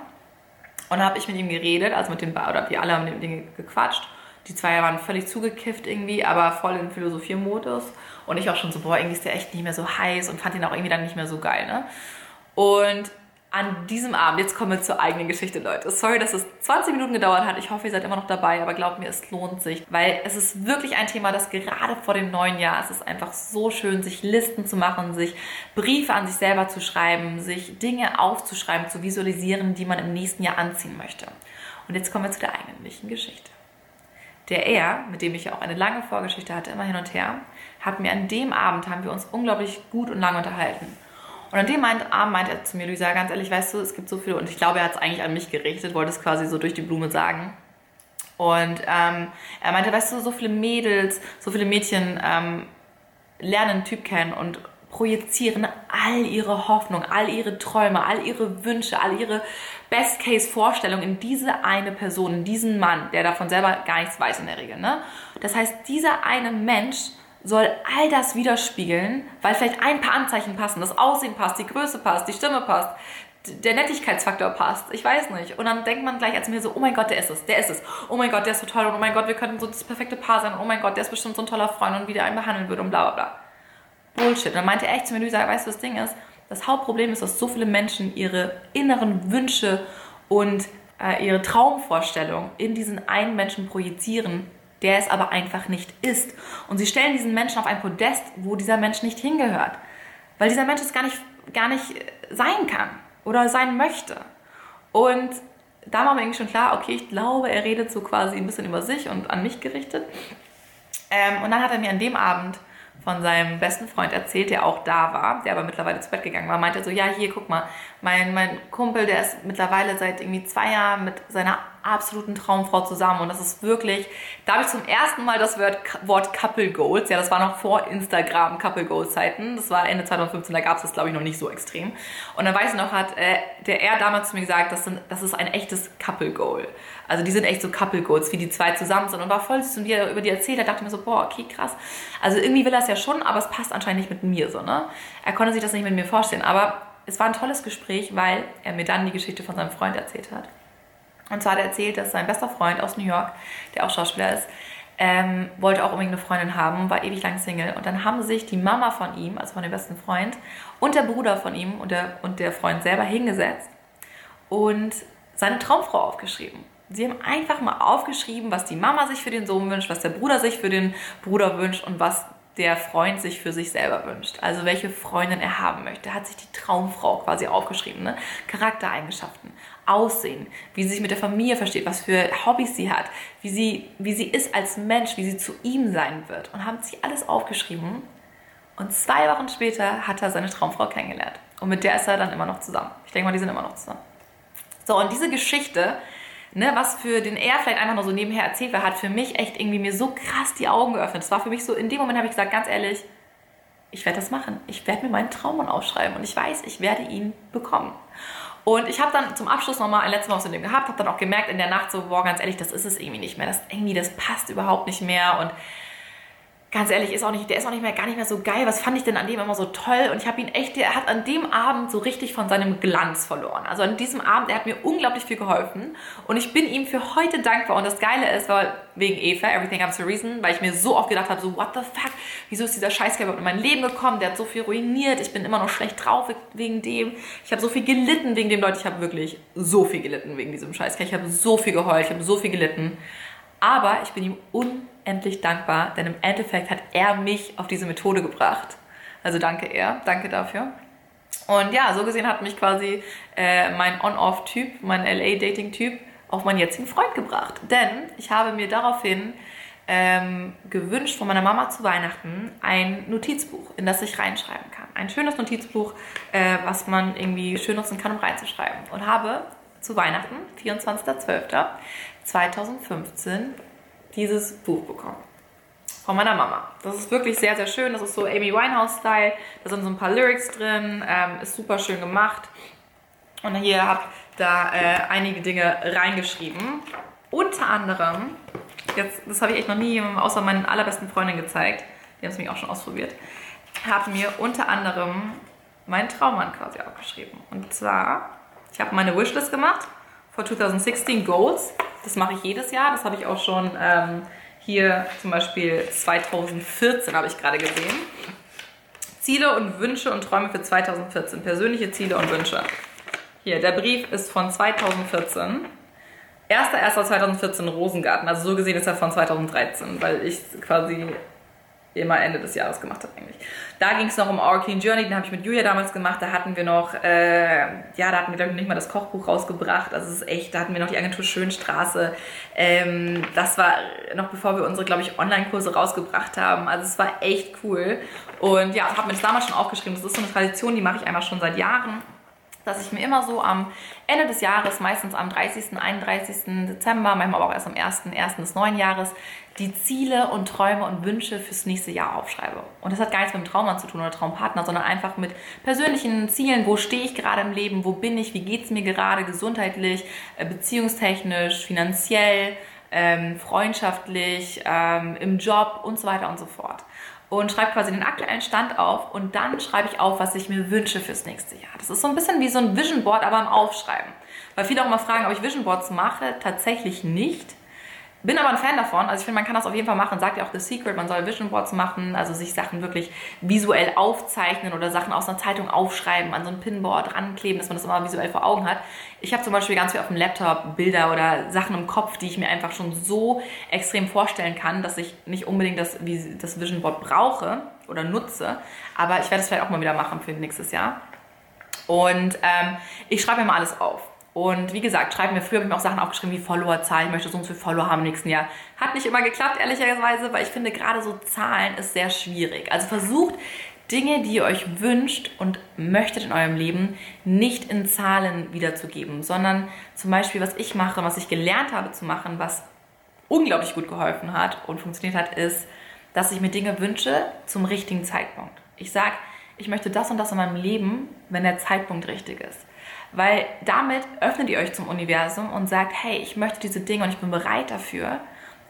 und dann habe ich mit ihm geredet, also mit dem, oder wir alle haben mit dem gequatscht. Die zwei waren völlig zugekifft irgendwie, aber voll in Philosophie-Modus. Und ich auch schon so, boah, irgendwie ist der echt nicht mehr so heiß und fand ihn auch irgendwie dann nicht mehr so geil, ne? Und an diesem Abend, jetzt kommen wir zur eigenen Geschichte, Leute. Sorry, dass es 20 Minuten gedauert hat. Ich hoffe, ihr seid immer noch dabei, aber glaubt mir, es lohnt sich, weil es ist wirklich ein Thema, das gerade vor dem neuen Jahr, es ist einfach so schön, sich Listen zu machen, sich Briefe an sich selber zu schreiben, sich Dinge aufzuschreiben, zu visualisieren, die man im nächsten Jahr anziehen möchte. Und jetzt kommen wir zu der eigentlichen Geschichte. Der er, mit dem ich ja auch eine lange Vorgeschichte hatte, immer hin und her, hat mir an dem Abend, haben wir uns unglaublich gut und lang unterhalten. Und an dem Abend meinte er zu mir, Luisa, ganz ehrlich, weißt du, es gibt so viele, und ich glaube, er hat es eigentlich an mich gerichtet, wollte es quasi so durch die Blume sagen. Und ähm, er meinte, weißt du, so viele Mädels, so viele Mädchen ähm, lernen einen Typ kennen und projizieren all ihre Hoffnung, all ihre Träume, all ihre Wünsche, all ihre Best-Case-Vorstellungen in diese eine Person, in diesen Mann, der davon selber gar nichts weiß in der Regel. Ne? Das heißt, dieser eine Mensch soll all das widerspiegeln, weil vielleicht ein paar Anzeichen passen, das Aussehen passt, die Größe passt, die Stimme passt, der Nettigkeitsfaktor passt. Ich weiß nicht. Und dann denkt man gleich als mir so, oh mein Gott, der ist es, der ist es. Oh mein Gott, der ist so toll und oh mein Gott, wir könnten so das perfekte Paar sein. Oh mein Gott, der ist bestimmt so ein toller Freund und wie der einen behandeln würde und bla bla bla. Bullshit. Und dann meinte er echt zu mir, Luisa, weißt du, was das Ding ist? Das Hauptproblem ist, dass so viele Menschen ihre inneren Wünsche und äh, ihre Traumvorstellungen in diesen einen Menschen projizieren, der es aber einfach nicht ist. Und sie stellen diesen Menschen auf ein Podest, wo dieser Mensch nicht hingehört. weil dieser Mensch es gar nicht, gar nicht sein kann oder sein möchte. Und da war mir irgendwie schon klar, okay, ich glaube, er redet so quasi ein bisschen über sich und an mich gerichtet. Ähm, und dann hat er mir an dem Abend von seinem besten Freund erzählt, der auch da war, der aber mittlerweile zu Bett gegangen war, meinte so, ja, hier, guck mal, mein, mein Kumpel, der ist mittlerweile seit irgendwie zwei Jahren mit seiner absoluten Traumfrau zusammen. Und das ist wirklich, da habe ich zum ersten Mal das Wort, Wort Couple Goals, ja, das war noch vor Instagram Couple Goals Zeiten, das war Ende 2015, da gab es das glaube ich noch nicht so extrem. Und dann weiß ich noch, hat äh, der er damals zu mir gesagt, das, sind, das ist ein echtes Couple Goal, also die sind echt so Couple Goals, wie die zwei zusammen sind. Und war voll süß und wie er über die erzählt hat, dachte ich mir so, boah, okay, krass, also irgendwie will er es ja schon, aber es passt anscheinend nicht mit mir so, ne, er konnte sich das nicht mit mir vorstellen, aber es war ein tolles Gespräch, weil er mir dann die Geschichte von seinem Freund erzählt hat. Und zwar hat er erzählt, dass sein bester Freund aus New York, der auch Schauspieler ist, ähm, wollte auch unbedingt eine Freundin haben, war ewig lang Single. Und dann haben sich die Mama von ihm, also von dem besten Freund, und der Bruder von ihm und der, und der Freund selber hingesetzt und seine Traumfrau aufgeschrieben. Sie haben einfach mal aufgeschrieben, was die Mama sich für den Sohn wünscht, was der Bruder sich für den Bruder wünscht und was der Freund sich für sich selber wünscht. Also welche Freundin er haben möchte. Hat sich die Traumfrau quasi aufgeschrieben. Ne? Charaktereigenschaften, Aussehen, wie sie sich mit der Familie versteht, was für Hobbys sie hat, wie sie, wie sie ist als Mensch, wie sie zu ihm sein wird. Und haben sich alles aufgeschrieben. Und zwei Wochen später hat er seine Traumfrau kennengelernt. Und mit der ist er dann immer noch zusammen. Ich denke mal, die sind immer noch zusammen. So, und diese Geschichte ne, was für den er vielleicht einfach nur so nebenher erzählt war, hat für mich echt irgendwie mir so krass die Augen geöffnet. Es war für mich so, in dem Moment habe ich gesagt, ganz ehrlich, ich werde das machen. Ich werde mir meinen Traummann aufschreiben und ich weiß, ich werde ihn bekommen. Und ich habe dann zum Abschluss nochmal ein letztes Mal was mit dem gehabt, habe dann auch gemerkt in der Nacht so, boah, ganz ehrlich, das ist es irgendwie nicht mehr. Das irgendwie, das passt überhaupt nicht mehr und ganz ehrlich, ist auch nicht, der ist auch nicht mehr, gar nicht mehr so geil. Was fand ich denn an dem immer so toll? Und ich habe ihn echt, er hat an dem Abend so richtig von seinem Glanz verloren. Also an diesem Abend, er hat mir unglaublich viel geholfen. Und ich bin ihm für heute dankbar. Und das Geile ist, weil wegen Eva, Everything Happens a Reason, weil ich mir so oft gedacht habe, so, what the fuck? Wieso ist dieser Scheißkerl überhaupt in mein Leben gekommen? Der hat so viel ruiniert. Ich bin immer noch schlecht drauf wegen dem. Ich habe so viel gelitten wegen dem, Leute. Ich habe wirklich so viel gelitten wegen diesem Scheißkerl. Ich habe so viel geheult. Ich habe so viel gelitten. Aber ich bin ihm unendlich endlich dankbar, denn im Endeffekt hat er mich auf diese Methode gebracht. Also danke er, danke dafür. Und ja, so gesehen hat mich quasi äh, mein On-Off-Typ, mein LA-Dating-Typ auf meinen jetzigen Freund gebracht. Denn ich habe mir daraufhin ähm, gewünscht von meiner Mama zu Weihnachten ein Notizbuch, in das ich reinschreiben kann. Ein schönes Notizbuch, äh, was man irgendwie schön nutzen kann, um reinzuschreiben. Und habe zu Weihnachten, 24.12.2015, dieses Buch bekommen. Von meiner Mama. Das ist wirklich sehr, sehr schön. Das ist so Amy Winehouse-Style. Da sind so ein paar Lyrics drin. Ähm, ist super schön gemacht. Und hier habe da äh, einige Dinge reingeschrieben. Unter anderem, jetzt, das habe ich echt noch nie außer meinen allerbesten Freundin gezeigt. Die haben es mich auch schon ausprobiert. Habe mir unter anderem meinen Traummann quasi aufgeschrieben. Und zwar, ich habe meine Wishlist gemacht for 2016 Goals. Das mache ich jedes Jahr. Das habe ich auch schon ähm, hier zum Beispiel 2014 habe ich gerade gesehen. Ziele und Wünsche und Träume für 2014. Persönliche Ziele und Wünsche. Hier, der Brief ist von 2014. 1.1.2014 Rosengarten. Also so gesehen ist er von 2013, weil ich quasi immer Ende des Jahres gemacht habe eigentlich. Da ging es noch um Our Clean Journey, den habe ich mit Julia damals gemacht. Da hatten wir noch, äh, ja, da hatten wir glaube ich nicht mal das Kochbuch rausgebracht. Also es ist echt, da hatten wir noch die Agentur Schönstraße. Ähm, das war noch bevor wir unsere, glaube ich, Online-Kurse rausgebracht haben. Also es war echt cool. Und ja, habe mir das damals schon aufgeschrieben. Das ist so eine Tradition, die mache ich einfach schon seit Jahren dass ich mir immer so am Ende des Jahres, meistens am 30., 31. Dezember, manchmal aber auch erst am 1., 1. des neuen Jahres, die Ziele und Träume und Wünsche fürs nächste Jahr aufschreibe. Und das hat gar nichts mit dem Traummann zu tun oder Traumpartner, sondern einfach mit persönlichen Zielen. Wo stehe ich gerade im Leben? Wo bin ich? Wie geht es mir gerade gesundheitlich, äh, beziehungstechnisch, finanziell, ähm, freundschaftlich, ähm, im Job und so weiter und so fort und schreibe quasi den aktuellen Stand auf und dann schreibe ich auf, was ich mir wünsche fürs nächste Jahr. Das ist so ein bisschen wie so ein Vision Board, aber im Aufschreiben. Weil viele auch immer fragen, ob ich Vision Boards mache. Tatsächlich nicht. Bin aber ein Fan davon. Also ich finde, man kann das auf jeden Fall machen. Sagt ja auch The Secret, man soll Vision Boards machen, also sich Sachen wirklich visuell aufzeichnen oder Sachen aus einer Zeitung aufschreiben, an so ein Pinboard rankleben, dass man das immer visuell vor Augen hat. Ich habe zum Beispiel ganz viel auf dem Laptop Bilder oder Sachen im Kopf, die ich mir einfach schon so extrem vorstellen kann, dass ich nicht unbedingt das, das Vision Board brauche. oder nutze. Aber ich werde es vielleicht auch mal wieder machen für nächstes Jahr. Und ähm, ich schreibe mir mal alles auf. Und wie gesagt, schreibe mir früher habe ich mir auch Sachen aufgeschrieben wie Followerzahl. Ich möchte so und so viele Follower haben im nächsten Jahr. Hat nicht immer geklappt, ehrlicherweise, weil ich finde, gerade so Zahlen ist sehr schwierig. Also versucht Dinge, die ihr euch wünscht und möchtet in eurem Leben, nicht in Zahlen wiederzugeben, sondern zum Beispiel, was ich mache, was ich gelernt habe zu machen, was unglaublich gut geholfen hat und funktioniert hat, ist, dass ich mir Dinge wünsche zum richtigen Zeitpunkt. Ich sage, ich möchte das und das in meinem Leben, wenn der Zeitpunkt richtig ist. Weil damit öffnet ihr euch zum Universum und sagt, hey, ich möchte diese Dinge und ich bin bereit dafür.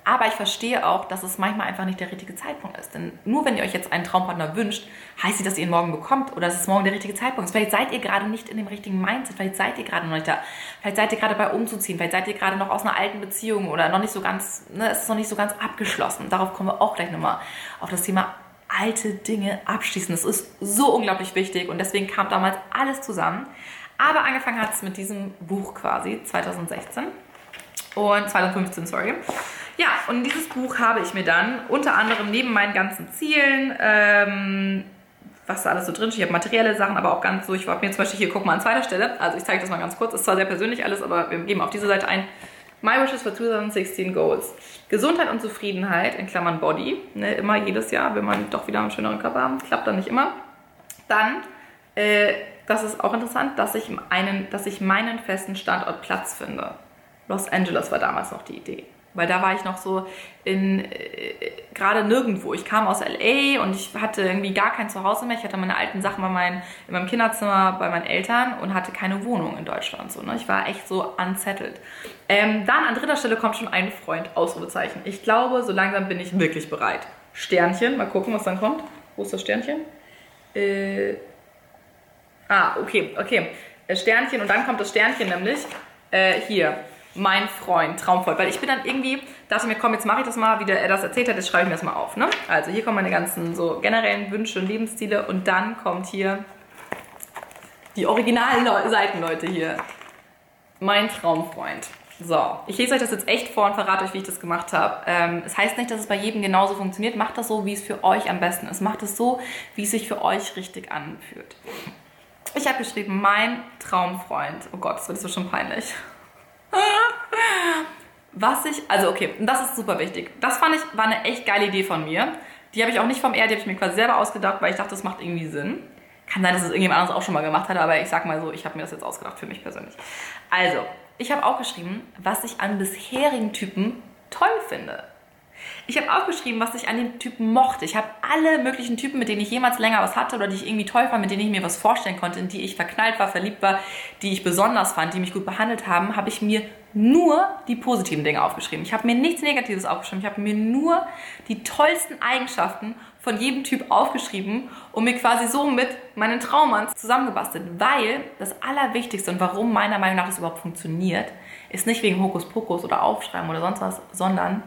Aber ich verstehe auch, dass es manchmal einfach nicht der richtige Zeitpunkt ist. Denn nur wenn ihr euch jetzt einen Traumpartner wünscht, heißt nicht, dass ihr ihn morgen bekommt oder dass es morgen der richtige Zeitpunkt ist. Vielleicht seid ihr gerade nicht in dem richtigen Mindset, vielleicht seid ihr gerade noch nicht da. Vielleicht seid ihr gerade bei umzuziehen, vielleicht seid ihr gerade noch aus einer alten Beziehung oder noch nicht so ganz, ne, es ist noch nicht so ganz abgeschlossen. Darauf kommen wir auch gleich nochmal auf das Thema alte Dinge abschließen. Das ist so unglaublich wichtig und deswegen kam damals alles zusammen. Aber angefangen hat es mit diesem Buch quasi 2016 und 2015, sorry. Ja, und dieses Buch habe ich mir dann unter anderem neben meinen ganzen Zielen, ähm, was da alles so drin steht, ich habe materielle Sachen, aber auch ganz so, ich habe mir zum Beispiel hier, guck mal an zweiter Stelle, also ich zeige das mal ganz kurz, ist zwar sehr persönlich alles, aber wir geben auf diese Seite ein, My Wishes for 2016 Goals. Gesundheit und Zufriedenheit, in Klammern Body, ne, immer jedes Jahr, wenn man doch wieder einen schöneren Körper haben, klappt dann nicht immer. Dann, äh, das ist auch interessant, dass ich, einen, dass ich meinen festen Standort Platz finde. Los Angeles war damals noch die Idee. Weil da war ich noch so in äh, gerade nirgendwo. Ich kam aus LA und ich hatte irgendwie gar kein Zuhause mehr. Ich hatte meine alten Sachen bei mein, in meinem Kinderzimmer bei meinen Eltern und hatte keine Wohnung in Deutschland. So, ne? Ich war echt so unsettled. Ähm, dann an dritter Stelle kommt schon ein Freund, Ausrufezeichen. Ich glaube, so langsam bin ich wirklich bereit. Sternchen, mal gucken, was dann kommt. Wo ist das Sternchen? Äh, ah, okay, okay. Äh, Sternchen und dann kommt das Sternchen nämlich äh, hier mein Freund, traumvoll. Weil ich bin dann irgendwie, dachte mir, komm, jetzt mache ich das mal, wie der, er das erzählt hat, jetzt schreibe ich mir das mal auf. Ne? Also hier kommen meine ganzen so generellen Wünsche und Lebensziele und dann kommt hier die originalen Seiten, Leute, hier. Mein Traumfreund. So, ich lese euch das jetzt echt vor und verrate euch, wie ich das gemacht habe. Ähm, es heißt nicht, dass es bei jedem genauso funktioniert. Macht das so, wie es für euch am besten ist. Macht es so, wie es sich für euch richtig anfühlt. Ich habe geschrieben, mein Traumfreund. Oh Gott, das wird so schon peinlich. Was ich, also okay, das ist super wichtig. Das fand ich, war eine echt geile Idee von mir. Die habe ich auch nicht vom R, die habe ich mir quasi selber ausgedacht, weil ich dachte, das macht irgendwie Sinn. Kann sein, dass es irgendjemand anderes auch schon mal gemacht hat, aber ich sag mal so, ich habe mir das jetzt ausgedacht für mich persönlich. Also, ich habe auch geschrieben, was ich an bisherigen Typen toll finde. Ich habe auch geschrieben, was ich an den Typen mochte. Ich habe alle möglichen Typen, mit denen ich jemals länger was hatte oder die ich irgendwie toll fand, mit denen ich mir was vorstellen konnte, in die ich verknallt war, verliebt war, die ich besonders fand, die mich gut behandelt haben, habe ich mir nur die positiven Dinge aufgeschrieben. Ich habe mir nichts Negatives aufgeschrieben. Ich habe mir nur die tollsten Eigenschaften von jedem Typ aufgeschrieben und mir quasi so mit meinen Traummann zusammengebastelt. Weil das Allerwichtigste und warum meiner Meinung nach das überhaupt funktioniert, ist nicht wegen Hokuspokus oder Aufschreiben oder sonst was, sondern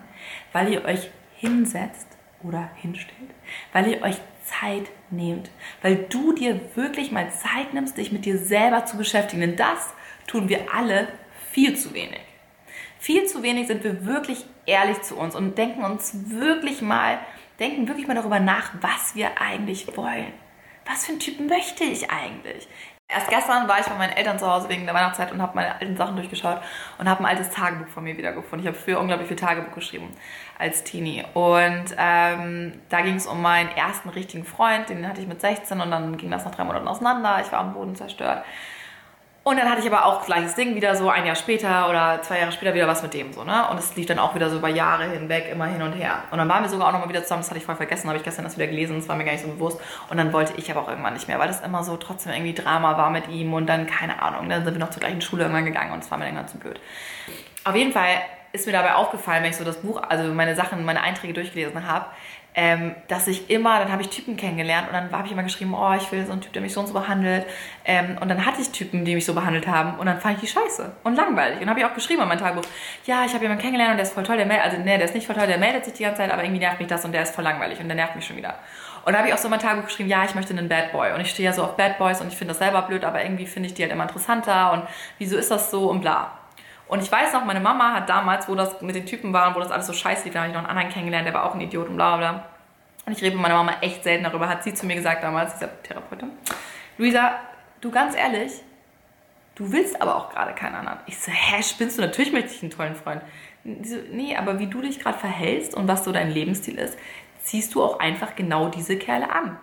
weil ihr euch hinsetzt oder hinstellt, weil ihr euch Zeit nehmt, weil du dir wirklich mal Zeit nimmst, dich mit dir selber zu beschäftigen. Denn das tun wir alle viel zu wenig. Viel zu wenig sind wir wirklich ehrlich zu uns und denken uns wirklich mal, denken wirklich mal darüber nach, was wir eigentlich wollen. Was für einen Typ möchte ich eigentlich? Erst gestern war ich bei meinen Eltern zu Hause wegen der Weihnachtszeit und habe meine alten Sachen durchgeschaut und habe ein altes Tagebuch von mir wiedergefunden. Ich habe früher unglaublich viel Tagebuch geschrieben als Teenie. Und ähm, da ging es um meinen ersten richtigen Freund, den hatte ich mit 16 und dann ging das nach drei Monaten auseinander. Ich war am Boden zerstört. Und dann hatte ich aber auch gleiches Ding wieder so ein Jahr später oder zwei Jahre später wieder was mit dem so, ne? Und es lief dann auch wieder so über Jahre hinweg, immer hin und her. Und dann waren wir sogar auch nochmal wieder zusammen, das hatte ich voll vergessen, habe ich gestern das wieder gelesen, das war mir gar nicht so bewusst. Und dann wollte ich aber auch irgendwann nicht mehr, weil das immer so trotzdem irgendwie Drama war mit ihm und dann, keine Ahnung, dann sind wir noch zur gleichen Schule irgendwann gegangen und es war mir irgendwann zu blöd. Auf jeden Fall ist mir dabei aufgefallen, wenn ich so das Buch, also meine Sachen, meine Einträge durchgelesen habe, ähm, dass ich immer, dann habe ich Typen kennengelernt und dann habe ich immer geschrieben, oh, ich will so einen Typ, der mich so und so behandelt. Ähm, und dann hatte ich Typen, die mich so behandelt haben und dann fand ich die scheiße und langweilig. Und habe ich auch geschrieben in meinem Tagebuch, ja, ich habe jemanden kennengelernt und der ist voll toll, der meldet, also nee, der ist nicht voll toll, der meldet sich die ganze Zeit, aber irgendwie nervt mich das und der ist voll langweilig und der nervt mich schon wieder. Und da habe ich auch so in mein Tagebuch geschrieben, ja, ich möchte einen Bad Boy. Und ich stehe ja so auf Bad Boys und ich finde das selber blöd, aber irgendwie finde ich die halt immer interessanter und wieso ist das so und bla. Und ich weiß noch, meine Mama hat damals, wo das mit den Typen war und wo das alles so scheiße lief, da habe ich noch einen anderen kennengelernt, der war auch ein Idiot und bla bla Und ich rede mit meiner Mama echt selten darüber, hat sie zu mir gesagt damals, dieser Therapeutin. Luisa, du ganz ehrlich, du willst aber auch gerade keinen anderen. Ich so, hä, spinnst du? Natürlich möchte ich einen tollen Freund. So, nee, aber wie du dich gerade verhältst und was so dein Lebensstil ist, ziehst du auch einfach genau diese Kerle an.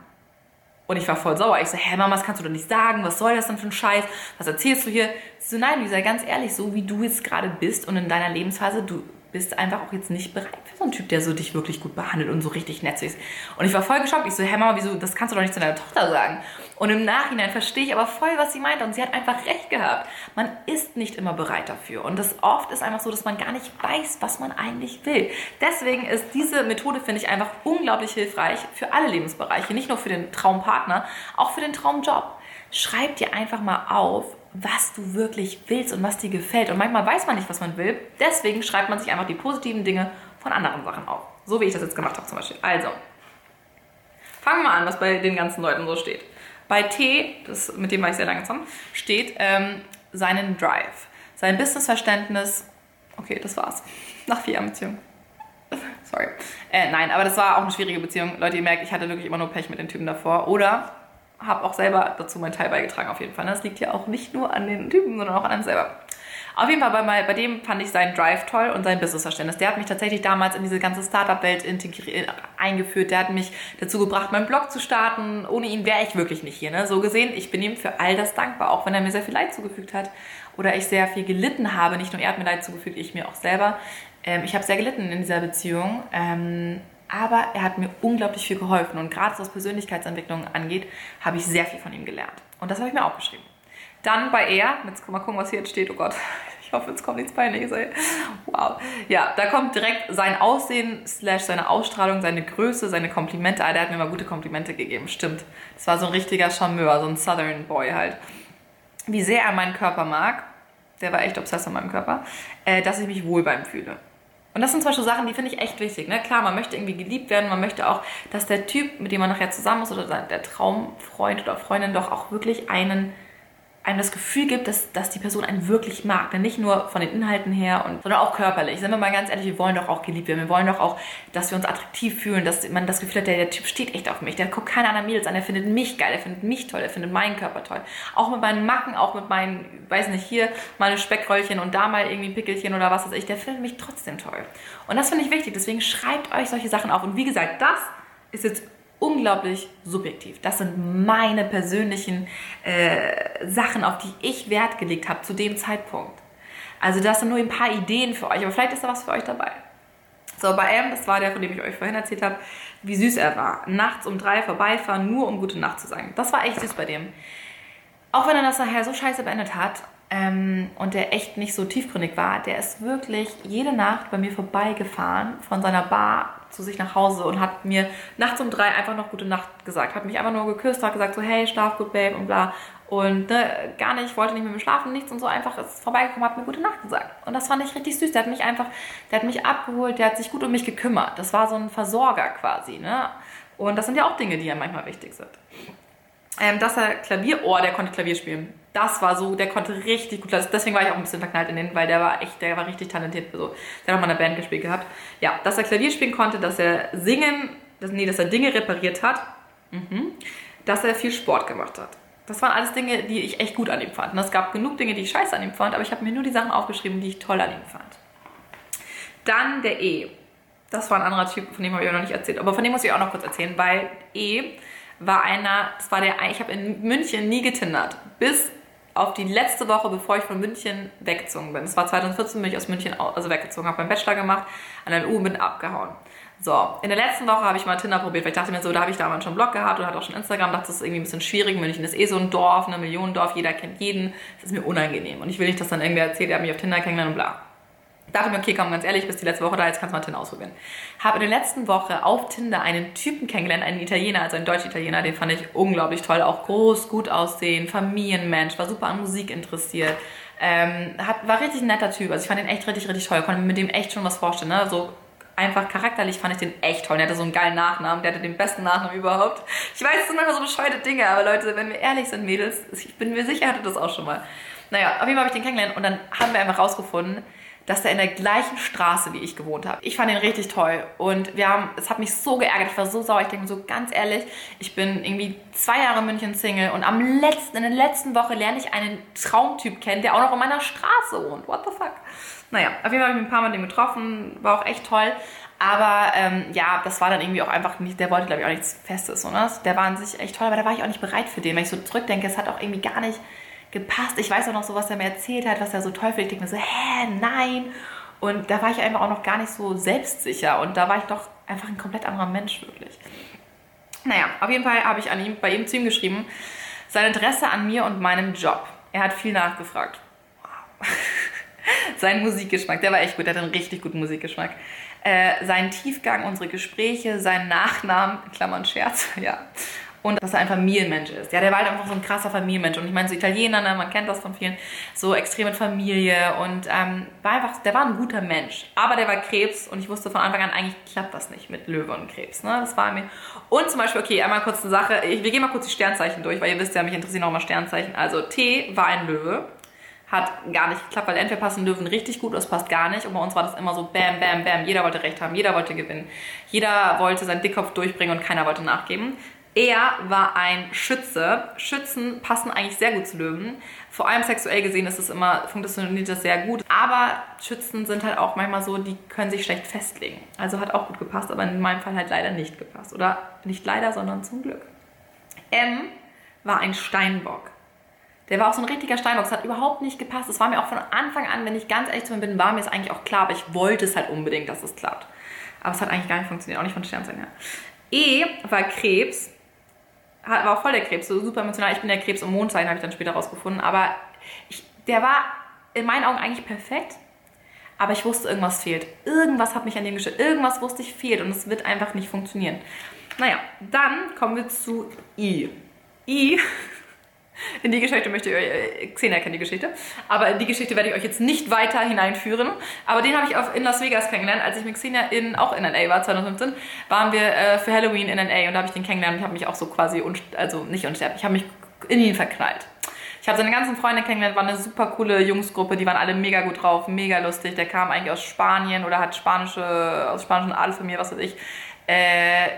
Und ich war voll sauer. Ich so, hä, Mama, das kannst du doch nicht sagen. Was soll das denn für ein Scheiß? Was erzählst du hier? Sie so, nein, Lisa, ganz ehrlich, so wie du jetzt gerade bist und in deiner Lebensphase, du bist einfach auch jetzt nicht bereit für so einen Typ, der so dich wirklich gut behandelt und so richtig nett ist. Und ich war voll geschockt. Ich so, hä, Mama, wieso, das kannst du doch nicht zu deiner Tochter sagen. Und im Nachhinein verstehe ich aber voll, was sie meinte. Und sie hat einfach recht gehabt. Man ist nicht immer bereit dafür. Und das oft ist einfach so, dass man gar nicht weiß, was man eigentlich will. Deswegen ist diese Methode, finde ich, einfach unglaublich hilfreich für alle Lebensbereiche. Nicht nur für den Traumpartner, auch für den Traumjob. Schreib dir einfach mal auf, was du wirklich willst und was dir gefällt. Und manchmal weiß man nicht, was man will. Deswegen schreibt man sich einfach die positiven Dinge von anderen Sachen auf. So wie ich das jetzt gemacht habe zum Beispiel. Also, fangen wir mal an, was bei den ganzen Leuten so steht. Bei T, das, mit dem war ich sehr lange zusammen, steht ähm, seinen Drive, sein Businessverständnis. Okay, das war's. Nach vier Jahren Beziehung. Sorry. Äh, nein, aber das war auch eine schwierige Beziehung. Leute, ihr merkt, ich hatte wirklich immer nur Pech mit den Typen davor. Oder habe auch selber dazu meinen Teil beigetragen, auf jeden Fall. Das liegt ja auch nicht nur an den Typen, sondern auch an einem selber. Auf jeden Fall, bei, bei dem fand ich seinen Drive toll und sein Businessverständnis. Der hat mich tatsächlich damals in diese ganze Startup-Welt eingeführt. Der hat mich dazu gebracht, meinen Blog zu starten. Ohne ihn wäre ich wirklich nicht hier. Ne? So gesehen, ich bin ihm für all das dankbar, auch wenn er mir sehr viel Leid zugefügt hat oder ich sehr viel gelitten habe. Nicht nur er hat mir Leid zugefügt, ich mir auch selber. Ähm, ich habe sehr gelitten in dieser Beziehung. Ähm, aber er hat mir unglaublich viel geholfen und gerade was Persönlichkeitsentwicklung angeht, habe ich sehr viel von ihm gelernt. Und das habe ich mir auch geschrieben. Dann bei er, jetzt mal gucken, was hier jetzt steht, oh Gott, ich hoffe, jetzt kommt nichts Peinliches. Wow. Ja, da kommt direkt sein Aussehen, slash seine Ausstrahlung, seine Größe, seine Komplimente. Ah, der hat mir mal gute Komplimente gegeben, stimmt. Das war so ein richtiger Charmeur, so ein Southern Boy halt. Wie sehr er meinen Körper mag, der war echt obsessed an meinem Körper, äh, dass ich mich wohl beim fühle. Und das sind zum Beispiel Sachen, die finde ich echt wichtig. Ne? Klar, man möchte irgendwie geliebt werden, man möchte auch, dass der Typ, mit dem man nachher zusammen ist oder der Traumfreund oder Freundin doch auch wirklich einen einem das Gefühl gibt, dass, dass die Person einen wirklich mag. Denn nicht nur von den Inhalten her, und, sondern auch körperlich. Sind wir mal ganz ehrlich, wir wollen doch auch geliebt werden. Wir wollen doch auch, dass wir uns attraktiv fühlen, dass man das Gefühl hat, der, der Typ steht echt auf mich. Der guckt keine anderen Mädels an, der findet mich geil, der findet mich toll, der findet meinen Körper toll. Auch mit meinen Macken, auch mit meinen, weiß nicht, hier mal ein Speckröllchen und da mal irgendwie ein Pickelchen oder was weiß ich, der findet mich trotzdem toll. Und das finde ich wichtig. Deswegen schreibt euch solche Sachen auf. Und wie gesagt, das ist jetzt unglaublich subjektiv. Das sind meine persönlichen äh, Sachen, auf die ich Wert gelegt habe zu dem Zeitpunkt. Also das sind nur ein paar Ideen für euch, aber vielleicht ist da was für euch dabei. So, bei M, das war der, von dem ich euch vorhin erzählt habe, wie süß er war. Nachts um drei vorbeifahren, nur um gute Nacht zu sagen. Das war echt süß bei dem. Auch wenn er das nachher so scheiße beendet hat ähm, und der echt nicht so tiefgründig war, der ist wirklich jede Nacht bei mir vorbeigefahren von seiner Bar zu sich nach Hause und hat mir nachts um drei einfach noch gute Nacht gesagt. Hat mich einfach nur geküsst, hat gesagt so, hey, schlaf gut, Babe und bla. Und ne, gar nicht, wollte nicht mit mir schlafen, nichts und so einfach ist vorbeigekommen, hat mir gute Nacht gesagt. Und das fand ich richtig süß. Der hat mich einfach, der hat mich abgeholt, der hat sich gut um mich gekümmert. Das war so ein Versorger quasi, ne? Und das sind ja auch Dinge, die ja manchmal wichtig sind. Ähm, dass er Klavier, oh, der konnte Klavier spielen das war so, der konnte richtig gut. Deswegen war ich auch ein bisschen verknallt in den, weil der war echt, der war richtig talentiert. So. Der hat auch mal eine Band gespielt gehabt. Ja, dass er Klavier spielen konnte, dass er singen, dass, nee, dass er Dinge repariert hat, mhm. dass er viel Sport gemacht hat. Das waren alles Dinge, die ich echt gut an ihm fand. Und es gab genug Dinge, die ich scheiße an ihm fand, aber ich habe mir nur die Sachen aufgeschrieben, die ich toll an ihm fand. Dann der E. Das war ein anderer Typ, von dem habe ich euch noch nicht erzählt. Aber von dem muss ich auch noch kurz erzählen, weil E war einer, das war der, ich habe in München nie getindert. Bis auf die letzte Woche, bevor ich von München weggezogen bin. Das war 2014, bin ich aus München also weggezogen, habe meinen Bachelor gemacht, an der U und bin abgehauen. So, in der letzten Woche habe ich mal Tinder probiert, weil ich dachte mir so, da habe ich damals schon einen Blog gehabt und hatte auch schon Instagram, dachte, das ist irgendwie ein bisschen schwierig. München ist eh so ein Dorf, ein Millionendorf, jeder kennt jeden. Das ist mir unangenehm und ich will nicht, dass dann irgendwer erzählt, er hat mich auf Tinder kennengelernt und bla dachte mir, okay, komm, ganz ehrlich, bis die letzte Woche da, jetzt kannst du mal Tinder ausprobieren. Habe in der letzten Woche auf Tinder einen Typen kennengelernt, einen Italiener, also einen Deutsch-Italiener, den fand ich unglaublich toll, auch groß, gut aussehen, Familienmensch, war super an Musik interessiert, ähm, hat, war richtig ein netter Typ, also ich fand den echt richtig, richtig toll, konnte mir mit dem echt schon was vorstellen, ne? so einfach charakterlich fand ich den echt toll. Der hatte so einen geilen Nachnamen, der hatte den besten Nachnamen überhaupt. Ich weiß, es sind manchmal so bescheuerte Dinge, aber Leute, wenn wir ehrlich sind, Mädels, ich bin mir sicher, hatte das auch schon mal. Naja, auf jeden Fall habe ich den kennengelernt und dann haben wir einfach rausgefunden, dass er in der gleichen Straße wie ich gewohnt hat. Ich fand ihn richtig toll und wir haben, es hat mich so geärgert, ich war so sauer. Ich denke mir so ganz ehrlich, ich bin irgendwie zwei Jahre München Single und am letzten, in der letzten Woche lerne ich einen Traumtyp kennen, der auch noch in meiner Straße wohnt. What the fuck? Naja, auf jeden Fall habe ich ein paar Mal ihm getroffen, war auch echt toll. Aber ähm, ja, das war dann irgendwie auch einfach nicht, der wollte glaube ich auch nichts Festes. So, ne? Der war an sich echt toll, aber da war ich auch nicht bereit für den. Wenn ich so zurückdenke, es hat auch irgendwie gar nicht gepasst. Ich weiß auch noch so, was er mir erzählt hat, was er so toll findet. Ich denke mir so, hä, nein. Und da war ich einfach auch noch gar nicht so selbstsicher. Und da war ich doch einfach ein komplett anderer Mensch, wirklich. Naja, auf jeden Fall habe ich an ihm, bei ihm zu ihm geschrieben, sein Interesse an mir und meinem Job. Er hat viel nachgefragt. Wow. sein Musikgeschmack, der war echt gut, der hat einen richtig guten Musikgeschmack. Äh, sein Tiefgang, unsere Gespräche, sein Nachnamen, Klammern Scherz, ja. Und dass er ein Familienmensch ist. Ja, der war halt einfach so ein krasser Familienmensch. Und ich meine, so Italiener, ne, man kennt das von vielen, so extrem mit Familie und ähm, war einfach, der war ein guter Mensch. Aber der war Krebs und ich wusste von Anfang an, eigentlich klappt das nicht mit Löwe und Krebs. Ne? Das war mir. Und zum Beispiel, okay, einmal kurz eine Sache. Ich, wir gehen mal kurz die Sternzeichen durch, weil ihr wisst ja, mich interessieren auch mal Sternzeichen. Also T war ein Löwe hat gar nicht geklappt, weil entweder passen Löwen richtig gut oder es passt gar nicht. Und bei uns war das immer so bam, bam, bam. Jeder wollte recht haben, jeder wollte gewinnen. Jeder wollte seinen Dickkopf durchbringen und keiner wollte nachgeben. Er war ein Schütze. Schützen passen eigentlich sehr gut zu Löwen. Vor allem sexuell gesehen ist es immer, funktioniert das sehr gut. Aber Schützen sind halt auch manchmal so, die können sich schlecht festlegen. Also hat auch gut gepasst, aber in meinem Fall halt leider nicht gepasst. Oder nicht leider, sondern zum Glück. M war ein Steinbock. Der war auch so ein richtiger Steinbock. Es hat überhaupt nicht gepasst. Es war mir auch von Anfang an, wenn ich ganz ehrlich zu mir bin, war mir es eigentlich auch klar, aber ich wollte es halt unbedingt, dass es klappt. Aber es hat eigentlich gar nicht funktioniert, auch nicht von Sternzeichen her. E war Krebs. War auch voll der Krebs, so super emotional. Ich bin der Krebs im Mondzeichen, habe ich dann später rausgefunden. Aber ich, der war in meinen Augen eigentlich perfekt. Aber ich wusste, irgendwas fehlt. Irgendwas hat mich an dem gestört. Irgendwas wusste ich fehlt und es wird einfach nicht funktionieren. Naja, dann kommen wir zu I. I in die Geschichte möchte ich euch, äh, Xena kennt die Geschichte, aber in die Geschichte werde ich euch jetzt nicht weiter hineinführen. Aber den habe ich auf, in Las Vegas kennengelernt, als ich mit Xena in, auch in LA war, 2015, waren wir äh, für Halloween in LA und da habe ich den kennengelernt und habe mich auch so quasi, also nicht unsterblich, ich habe mich in ihn verknallt. Ich habe seine ganzen Freunde kennengelernt, war eine super coole Jungsgruppe, die waren alle mega gut drauf, mega lustig. Der kam eigentlich aus Spanien oder hat spanische, aus spanischen Adelfamilie, was weiß ich. Äh,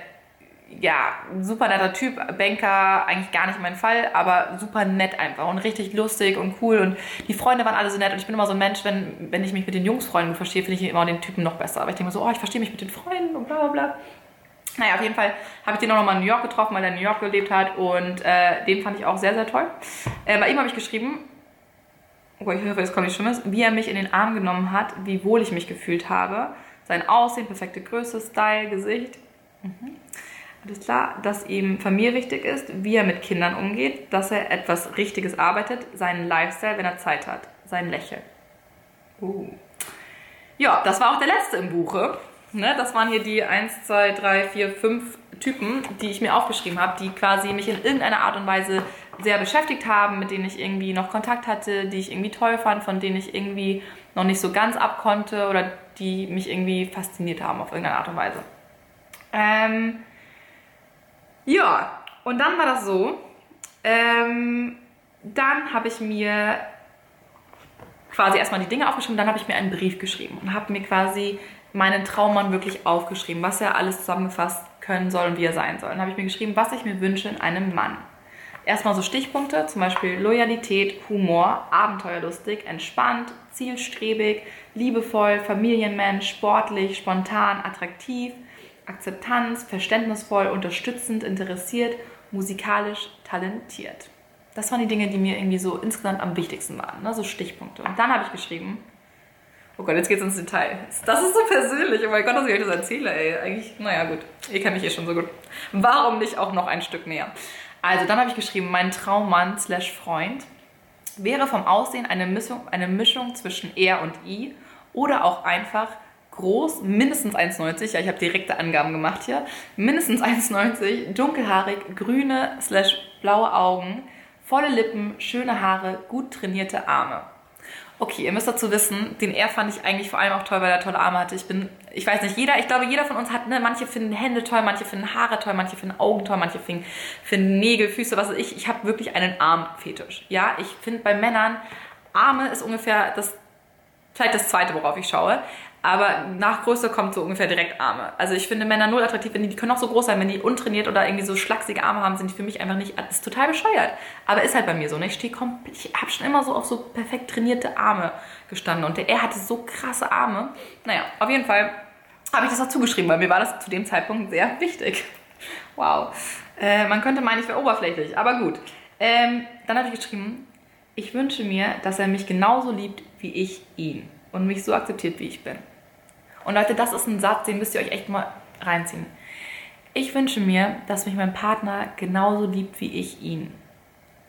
ja, super netter Typ, Banker, eigentlich gar nicht mein Fall, aber super nett einfach und richtig lustig und cool und die Freunde waren alle so nett und ich bin immer so ein Mensch, wenn, wenn ich mich mit den Jungsfreunden verstehe, finde ich immer den Typen noch besser. Aber ich denke mir so, oh, ich verstehe mich mit den Freunden und bla bla bla. Naja, auf jeden Fall habe ich den auch nochmal in New York getroffen, weil er in New York gelebt hat und äh, den fand ich auch sehr, sehr toll. Äh, bei ihm habe ich geschrieben, oh, ich hoffe, jetzt kommt nichts Schlimmes, wie er mich in den Arm genommen hat, wie wohl ich mich gefühlt habe, sein Aussehen, perfekte Größe, Style, Gesicht. Mhm. Alles klar, dass ihm Familie wichtig ist, wie er mit Kindern umgeht, dass er etwas Richtiges arbeitet, seinen Lifestyle, wenn er Zeit hat, sein Lächeln. Uh. Ja, das war auch der letzte im Buche. Ne, das waren hier die 1, 2, 3, 4, 5 Typen, die ich mir aufgeschrieben habe, die quasi mich in irgendeiner Art und Weise sehr beschäftigt haben, mit denen ich irgendwie noch Kontakt hatte, die ich irgendwie toll fand, von denen ich irgendwie noch nicht so ganz abkonnte oder die mich irgendwie fasziniert haben auf irgendeine Art und Weise. Ähm, ja, und dann war das so. Ähm, dann habe ich mir quasi erstmal die Dinge aufgeschrieben, dann habe ich mir einen Brief geschrieben und habe mir quasi meinen Traummann wirklich aufgeschrieben, was er alles zusammengefasst können soll und wie er sein soll. Dann habe ich mir geschrieben, was ich mir wünsche in einem Mann. Erstmal so Stichpunkte, zum Beispiel Loyalität, Humor, abenteuerlustig, entspannt, zielstrebig, liebevoll, Familienmensch, sportlich, spontan, attraktiv, Akzeptanz, verständnisvoll, unterstützend, interessiert, musikalisch talentiert. Das waren die Dinge, die mir irgendwie so insgesamt am wichtigsten waren, ne? so Stichpunkte. Und dann habe ich geschrieben, oh Gott, jetzt geht es ins Detail. Das ist so persönlich, oh mein Gott, dass ich euch das erzähle, ey. Eigentlich, naja, gut, ihr kennt mich eh schon so gut. Warum nicht auch noch ein Stück näher? Also, dann habe ich geschrieben, mein Traummann slash Freund wäre vom Aussehen eine Mischung, eine Mischung zwischen er und i oder auch einfach groß, mindestens 1,90. Ja, ich habe direkte Angaben gemacht hier. Mindestens 1,90, dunkelhaarig, grüne slash blaue Augen, volle Lippen, schöne Haare, gut trainierte Arme. Okay, ihr müsst dazu wissen, den R fand ich eigentlich vor allem auch toll, weil er tolle Arme hatte. Ich bin, ich weiß nicht, jeder, ich glaube, jeder von uns hat, ne, manche finden Hände toll, manche finden Haare toll, manche finden Augen toll, manche finden, finden Nägel, Füße, was weiß ich. Ich habe wirklich einen Armfetisch. Ja, ich finde bei Männern, Arme ist ungefähr das vielleicht das zweite, worauf ich schaue. Aber nach Größe kommt so ungefähr direkt Arme. Also ich finde Männer null attraktiv, wenn die, die können auch so groß sein, wenn die untrainiert oder irgendwie so schlachsige Arme haben, sind die für mich einfach nicht, das ist total bescheuert. Aber ist halt bei mir so, ne? Ich stehe komplett, ich habe schon immer so auf so perfekt trainierte Arme gestanden und der, er hatte so krasse Arme. Naja, auf jeden Fall habe ich das auch zugeschrieben, weil mir war das zu dem Zeitpunkt sehr wichtig. Wow. Äh, man könnte meinen, ich wäre oberflächlich, aber gut. Ähm, dann habe ich geschrieben, ich wünsche mir, dass er mich genauso liebt wie ich ihn und mich so akzeptiert, wie ich bin. Und Leute, das ist ein Satz, den müsst ihr euch echt mal reinziehen. Ich wünsche mir, dass mich mein Partner genauso liebt wie ich ihn.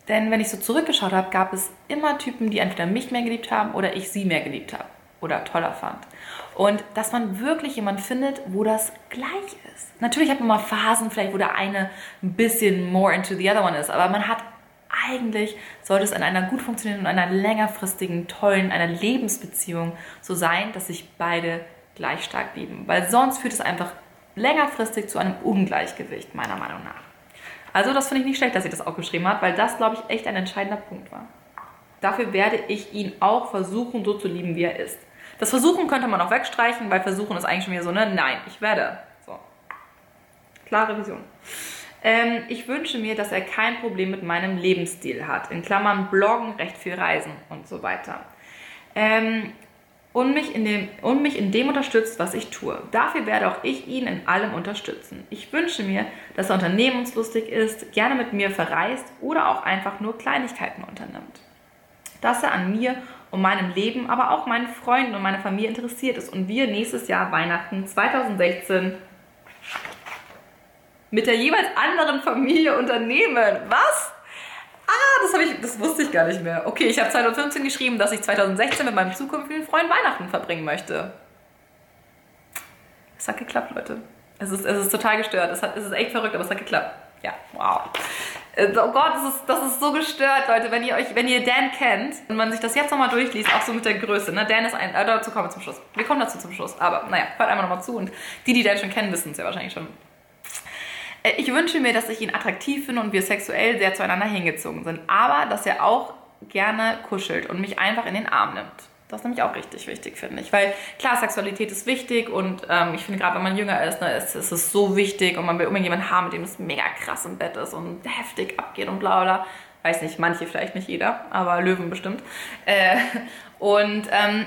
Denn wenn ich so zurückgeschaut habe, gab es immer Typen, die entweder mich mehr geliebt haben oder ich sie mehr geliebt habe oder toller fand. Und dass man wirklich jemanden findet, wo das gleich ist. Natürlich hat man mal Phasen, vielleicht wo der eine ein bisschen more into the other one ist, aber man hat eigentlich, sollte es in einer gut funktionierenden einer längerfristigen, tollen, einer Lebensbeziehung so sein, dass sich beide gleich stark lieben. Weil sonst führt es einfach längerfristig zu einem Ungleichgewicht, meiner Meinung nach. Also das finde ich nicht schlecht, dass sie das auch geschrieben hat, weil das, glaube ich, echt ein entscheidender Punkt war. Dafür werde ich ihn auch versuchen, so zu lieben, wie er ist. Das Versuchen könnte man auch wegstreichen, weil Versuchen ist eigentlich schon wieder so, ne? Nein, ich werde. So. Klare Vision. Ähm, ich wünsche mir, dass er kein Problem mit meinem Lebensstil hat. In Klammern Bloggen, recht viel Reisen und so weiter. Ähm, und mich, in dem, und mich in dem unterstützt, was ich tue. Dafür werde auch ich ihn in allem unterstützen. Ich wünsche mir, dass er unternehmenslustig ist, gerne mit mir verreist oder auch einfach nur Kleinigkeiten unternimmt. Dass er an mir und meinem Leben, aber auch meinen Freunden und meiner Familie interessiert ist und wir nächstes Jahr Weihnachten 2016 mit der jeweils anderen Familie unternehmen. Was? Ah, das, ich, das wusste ich gar nicht mehr. Okay, ich habe 2015 geschrieben, dass ich 2016 mit meinem zukünftigen Freund Weihnachten verbringen möchte. Es hat geklappt, Leute. Es ist, es ist total gestört. Es, hat, es ist echt verrückt, aber es hat geklappt. Ja, wow. Äh, oh Gott, das ist, das ist so gestört, Leute. Wenn ihr euch, wenn ihr Dan kennt und man sich das jetzt nochmal durchliest, auch so mit der Größe, ne? Dan ist ein, äh, dazu kommen wir zum Schluss. Wir kommen dazu zum Schluss. Aber naja, hört einmal nochmal zu und die, die Dan schon kennen, wissen es ja wahrscheinlich schon. Äh, ich wünsche mir, dass ich ihn attraktiv finde und wir sexuell sehr zueinander hingezogen sind. Aber dass er auch gerne kuschelt und mich einfach in den Arm nimmt. Das ist nämlich auch richtig wichtig, finde ich. Weil klar, Sexualität ist wichtig und ähm, ich finde gerade, wenn man jünger ist, ne, ist, ist es so wichtig und man will unbedingt jemanden haben, mit dem es mega krass im Bett ist und heftig abgeht und bla bla. Weiß nicht, manche vielleicht nicht jeder, aber Löwen bestimmt. Äh, und ähm,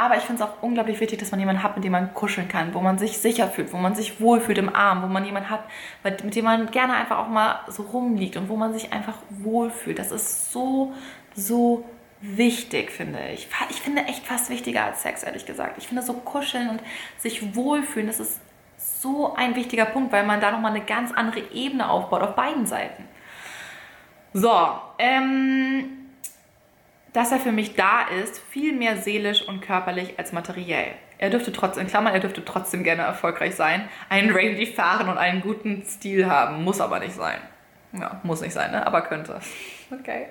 aber ich finde es auch unglaublich wichtig, dass man jemanden hat, mit dem man kuscheln kann, wo man sich sicher fühlt, wo man sich wohlfühlt im Arm, wo man jemanden hat, mit dem man gerne einfach auch mal so rumliegt und wo man sich einfach wohlfühlt. Das ist so, so wichtig, finde ich. Ich finde echt fast wichtiger als Sex, ehrlich gesagt. Ich finde so kuscheln und sich wohlfühlen, das ist so ein wichtiger Punkt, weil man da nochmal eine ganz andere Ebene aufbaut auf beiden Seiten. So, ähm, dass er für mich da ist, viel mehr seelisch und körperlich als materiell. Er dürfte trotzdem, in Klammern, er dürfte trotzdem gerne erfolgreich sein, einen Rangy fahren und einen guten Stil haben, muss aber nicht sein. Ja, muss nicht sein, ne? aber könnte. Okay.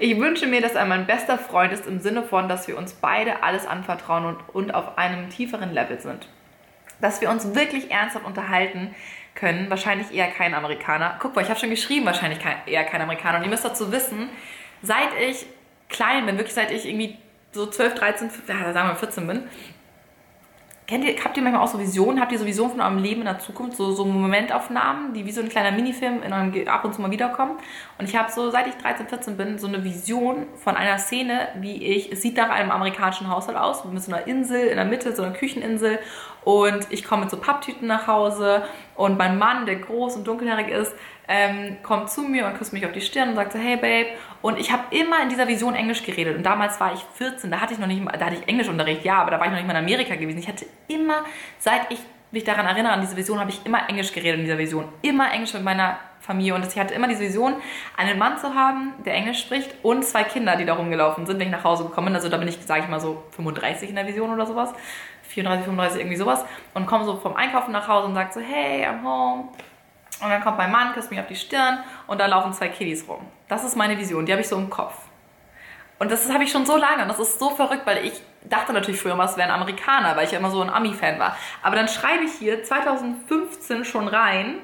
Ich wünsche mir, dass er mein bester Freund ist im Sinne von, dass wir uns beide alles anvertrauen und, und auf einem tieferen Level sind. Dass wir uns wirklich ernsthaft unterhalten können. Wahrscheinlich eher kein Amerikaner. Guck mal, ich habe schon geschrieben, wahrscheinlich kein, eher kein Amerikaner. Und ihr müsst dazu wissen, seit ich klein bin, wirklich seit ich irgendwie so 12, 13, ja, sagen wir 14 bin, Kennt ihr, habt ihr manchmal auch so Visionen? Habt ihr so Visionen von eurem Leben in der Zukunft? So, so Momentaufnahmen, die wie so ein kleiner Minifilm in eurem ab und zu mal wiederkommen? Und ich habe so, seit ich 13, 14 bin, so eine Vision von einer Szene, wie ich, es sieht nach einem amerikanischen Haushalt aus, mit so einer Insel in der Mitte, so einer Kücheninsel. Und ich komme mit so Papptüten nach Hause und mein Mann, der groß und dunkelhaarig ist, ähm, kommt zu mir und küsst mich auf die Stirn und sagt so, hey Babe. Und ich habe immer in dieser Vision Englisch geredet. Und damals war ich 14, da hatte ich noch nicht mal, da hatte ich Englischunterricht, ja, aber da war ich noch nicht mal in Amerika gewesen. Ich hatte immer, seit ich mich daran erinnere, an diese Vision, habe ich immer Englisch geredet in dieser Vision. Immer Englisch mit meiner Familie. Und ich hatte immer diese Vision, einen Mann zu haben, der Englisch spricht und zwei Kinder, die da rumgelaufen sind, wenn ich nach Hause gekommen bin. Also da bin ich, sage ich mal so, 35 in der Vision oder sowas. 34, 35, irgendwie sowas. Und komme so vom Einkaufen nach Hause und sage so, hey, I'm home. Und dann kommt mein Mann, küsst mich auf die Stirn und da laufen zwei Kiddies rum. Das ist meine Vision, die habe ich so im Kopf. Und das habe ich schon so lange und das ist so verrückt, weil ich dachte natürlich früher mal, es wären Amerikaner, weil ich ja immer so ein Ami-Fan war. Aber dann schreibe ich hier 2015 schon rein,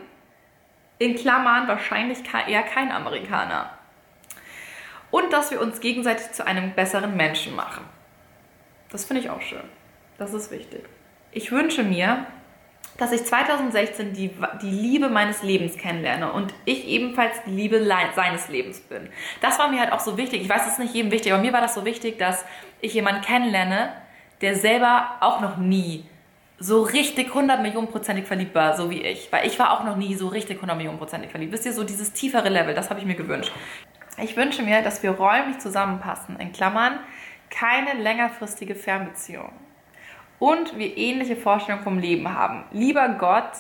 in Klammern wahrscheinlich eher kein Amerikaner. Und dass wir uns gegenseitig zu einem besseren Menschen machen. Das finde ich auch schön. Das ist wichtig. Ich wünsche mir, dass ich 2016 die, die Liebe meines Lebens kennenlerne und ich ebenfalls die Liebe seines Lebens bin. Das war mir halt auch so wichtig. Ich weiß, es ist nicht jedem wichtig, aber mir war das so wichtig, dass ich jemanden kennenlerne, der selber auch noch nie so richtig 100 Millionen prozentig verliebt war, so wie ich. Weil ich war auch noch nie so richtig 100 Millionen prozentig verliebt. Wisst ihr, so dieses tiefere Level, das habe ich mir gewünscht. Ich wünsche mir, dass wir räumlich zusammenpassen, in Klammern, keine längerfristige Fernbeziehung. Und wir ähnliche Vorstellungen vom Leben haben. Lieber Gott,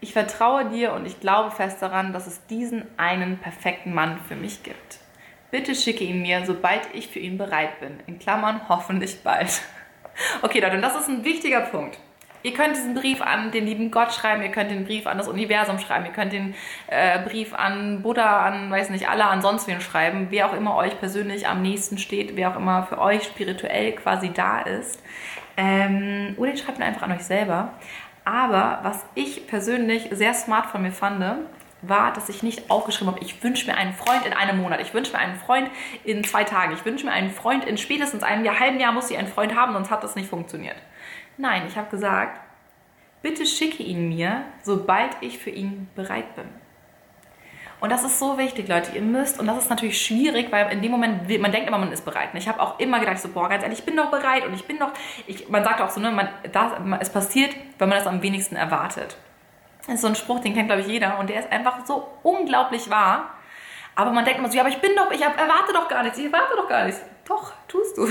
ich vertraue dir und ich glaube fest daran, dass es diesen einen perfekten Mann für mich gibt. Bitte schicke ihn mir, sobald ich für ihn bereit bin. In Klammern hoffentlich bald. Okay, Leute, und das ist ein wichtiger Punkt. Ihr könnt diesen Brief an den lieben Gott schreiben, ihr könnt den Brief an das Universum schreiben, ihr könnt den äh, Brief an Buddha, an, weiß nicht, alle, an sonst wen schreiben, wer auch immer euch persönlich am nächsten steht, wer auch immer für euch spirituell quasi da ist. Ähm, oder ihr schreibt ihn einfach an euch selber. Aber was ich persönlich sehr smart von mir fand, war, dass ich nicht aufgeschrieben habe, ich wünsche mir einen Freund in einem Monat, ich wünsche mir einen Freund in zwei Tagen, ich wünsche mir einen Freund in spätestens einem Jahr, halben Jahr muss ich einen Freund haben, sonst hat das nicht funktioniert. Nein, ich habe gesagt, bitte schicke ihn mir, sobald ich für ihn bereit bin. Und das ist so wichtig, Leute. Ihr müsst, und das ist natürlich schwierig, weil in dem Moment, man denkt immer, man ist bereit. Ich habe auch immer gedacht, so, boah, ganz ehrlich, ich bin doch bereit und ich bin doch, ich, man sagt auch so, ne, man, das, es passiert, wenn man das am wenigsten erwartet. Das ist so ein Spruch, den kennt, glaube ich, jeder. Und der ist einfach so unglaublich wahr. Aber man denkt immer so, ja, aber ich bin doch, ich erwarte doch gar nichts, ich erwarte doch gar nichts. Doch, tust du.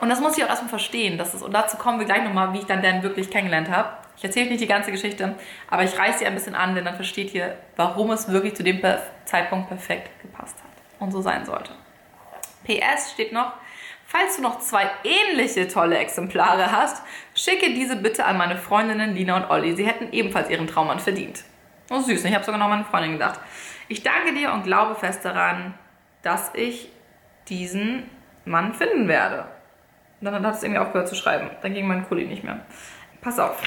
Und das muss ich auch erstmal verstehen. Das ist, und dazu kommen wir gleich nochmal, wie ich dann Dan wirklich kennengelernt habe. Ich erzähle nicht die ganze Geschichte, aber ich reiße sie ein bisschen an, denn dann versteht ihr, warum es wirklich zu dem Zeitpunkt perfekt gepasst hat und so sein sollte. PS steht noch, falls du noch zwei ähnliche tolle Exemplare hast, schicke diese bitte an meine Freundinnen Lina und Olli. Sie hätten ebenfalls ihren Traummann verdient. Oh süß, ich habe sogar noch an meine Freundin gedacht. Ich danke dir und glaube fest daran, dass ich diesen Mann finden werde. Und dann hat es irgendwie aufgehört zu schreiben. Dann ging mein Kuli nicht mehr. Pass auf.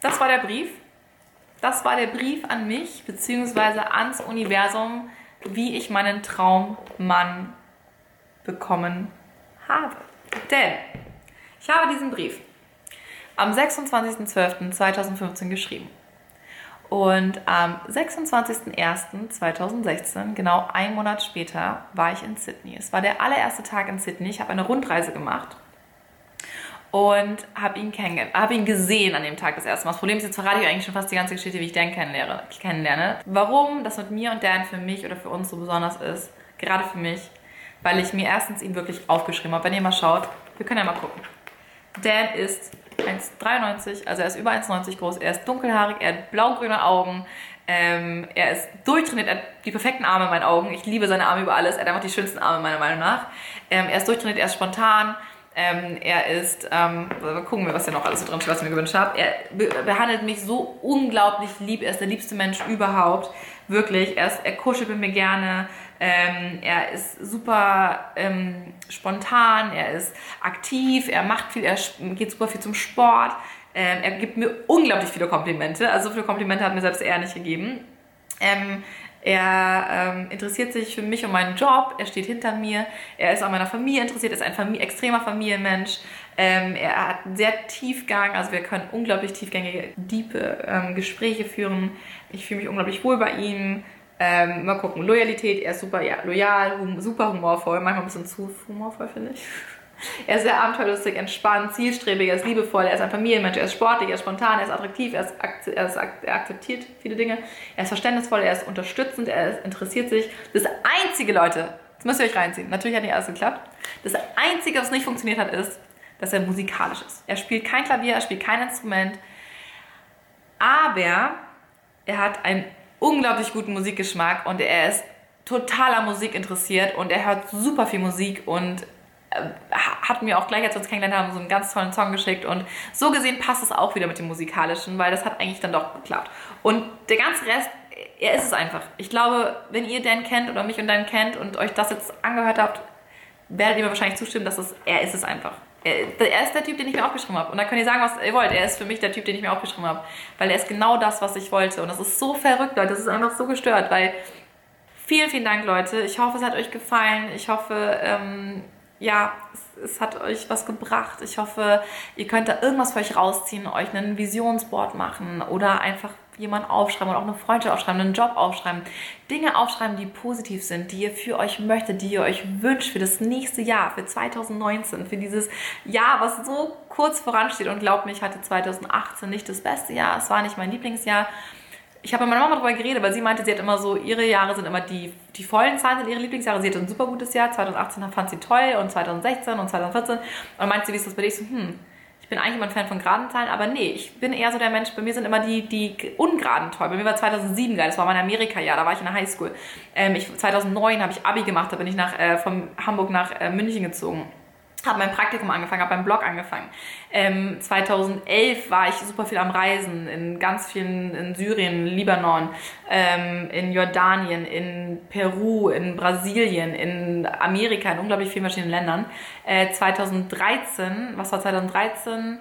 Das war der Brief. Das war der Brief an mich, beziehungsweise ans Universum, wie ich meinen Traummann bekommen habe. Denn ich habe diesen Brief am 26.12.2015 geschrieben. Und am 26.01.2016, genau einen Monat später, war ich in Sydney. Es war der allererste Tag in Sydney. Ich habe eine Rundreise gemacht und habe ihn kennengelernt, ihn gesehen an dem Tag das erste Mal. Das Problem ist, jetzt verrate ich eigentlich schon fast die ganze Geschichte, wie ich Dan kennenlerne. kennenlerne. Warum das mit mir und Dan für mich oder für uns so besonders ist, gerade für mich, weil ich mir erstens ihn wirklich aufgeschrieben habe. Wenn ihr mal schaut, wir können ja mal gucken. Dan ist 1,93, also er ist über 1,90 groß, er ist dunkelhaarig, er hat blaugrüne Augen, ähm, er ist durchtrainiert, er hat die perfekten Arme in meinen Augen. Ich liebe seine Arme über alles, er hat einfach die schönsten Arme meiner Meinung nach. Ähm, er ist durchtrainiert, er ist spontan, ähm, er ist, ähm, gucken wir, was er noch alles so drin steht, was ich mir gewünscht habe. Er be behandelt mich so unglaublich lieb. Er ist der liebste Mensch überhaupt. Wirklich. Er, ist, er kuschelt mit mir gerne. Ähm, er ist super ähm, spontan. Er ist aktiv. Er macht viel. Er geht super viel zum Sport. Ähm, er gibt mir unglaublich viele Komplimente. Also so viele Komplimente hat mir selbst er nicht gegeben. Er ähm, interessiert sich für mich und meinen Job. Er steht hinter mir. Er ist an meiner Familie interessiert. Er ist ein Familie, extremer Familienmensch. Ähm, er hat sehr Tiefgang. Also wir können unglaublich tiefgängige, diepe ähm, Gespräche führen. Ich fühle mich unglaublich wohl bei ihm. Ähm, mal gucken. Loyalität. Er ist super ja, loyal, hum, super humorvoll. Manchmal ein bisschen zu humorvoll, finde ich. Er ist sehr abenteuerlustig, entspannt, zielstrebig, er ist liebevoll, er ist ein Familienmensch, er ist sportlich, er ist spontan, er ist attraktiv, er, ist, er, ist, er akzeptiert viele Dinge, er ist verständnisvoll, er ist unterstützend, er ist, interessiert sich. Das einzige, Leute, das müsst ihr euch reinziehen, natürlich hat nicht alles geklappt. Das einzige, was nicht funktioniert hat, ist, dass er musikalisch ist. Er spielt kein Klavier, er spielt kein Instrument, aber er hat einen unglaublich guten Musikgeschmack und er ist totaler Musik interessiert und er hört super viel Musik und hat mir auch gleich, als wir uns kennengelernt haben, so einen ganz tollen Song geschickt. Und so gesehen passt es auch wieder mit dem Musikalischen, weil das hat eigentlich dann doch geklappt. Und der ganze Rest, er ist es einfach. Ich glaube, wenn ihr Dan kennt oder mich und Dan kennt und euch das jetzt angehört habt, werdet ihr mir wahrscheinlich zustimmen, dass es, er ist es einfach. Er, er ist der Typ, den ich mir aufgeschrieben habe. Und da könnt ihr sagen, was ihr wollt. Er ist für mich der Typ, den ich mir aufgeschrieben habe. Weil er ist genau das, was ich wollte. Und das ist so verrückt, Leute. Das ist einfach so gestört, weil Vielen, vielen Dank, Leute. Ich hoffe, es hat euch gefallen. Ich hoffe, ähm, ja, es, es, hat euch was gebracht. Ich hoffe, ihr könnt da irgendwas für euch rausziehen, euch einen Visionsboard machen oder einfach jemanden aufschreiben oder auch eine Freundschaft aufschreiben, einen Job aufschreiben. Dinge aufschreiben, die positiv sind, die ihr für euch möchtet, die ihr euch wünscht für das nächste Jahr, für 2019, für dieses Jahr, was so kurz voransteht. Und glaubt mir, ich hatte 2018 nicht das beste Jahr. Es war nicht mein Lieblingsjahr ich habe mit meiner Mama darüber geredet, weil sie meinte, sie hat immer so, ihre Jahre sind immer die, die vollen Zahlen sind ihre Lieblingsjahre. Sie hatte ein super gutes Jahr, 2018 fand sie toll und 2016 und 2014. Und meinte sie, wie ist das bei dir? Ich so, hm, ich bin eigentlich immer ein Fan von geraden Zahlen, aber nee, ich bin eher so der Mensch, bei mir sind immer die, die ungeraden toll. Bei mir war 2007 geil, das war mein Amerika-Jahr, da war ich in der Highschool. Ähm, ich, 2009 habe ich Abi gemacht, da bin ich nach, äh, von Hamburg nach äh, München gezogen habe mein Praktikum angefangen, habe beim Blog angefangen. Ähm, 2011 war ich super viel am Reisen, in ganz vielen, in Syrien, Libanon, ähm, in Jordanien, in Peru, in Brasilien, in Amerika, in unglaublich vielen verschiedenen Ländern. Äh, 2013, was war 2013?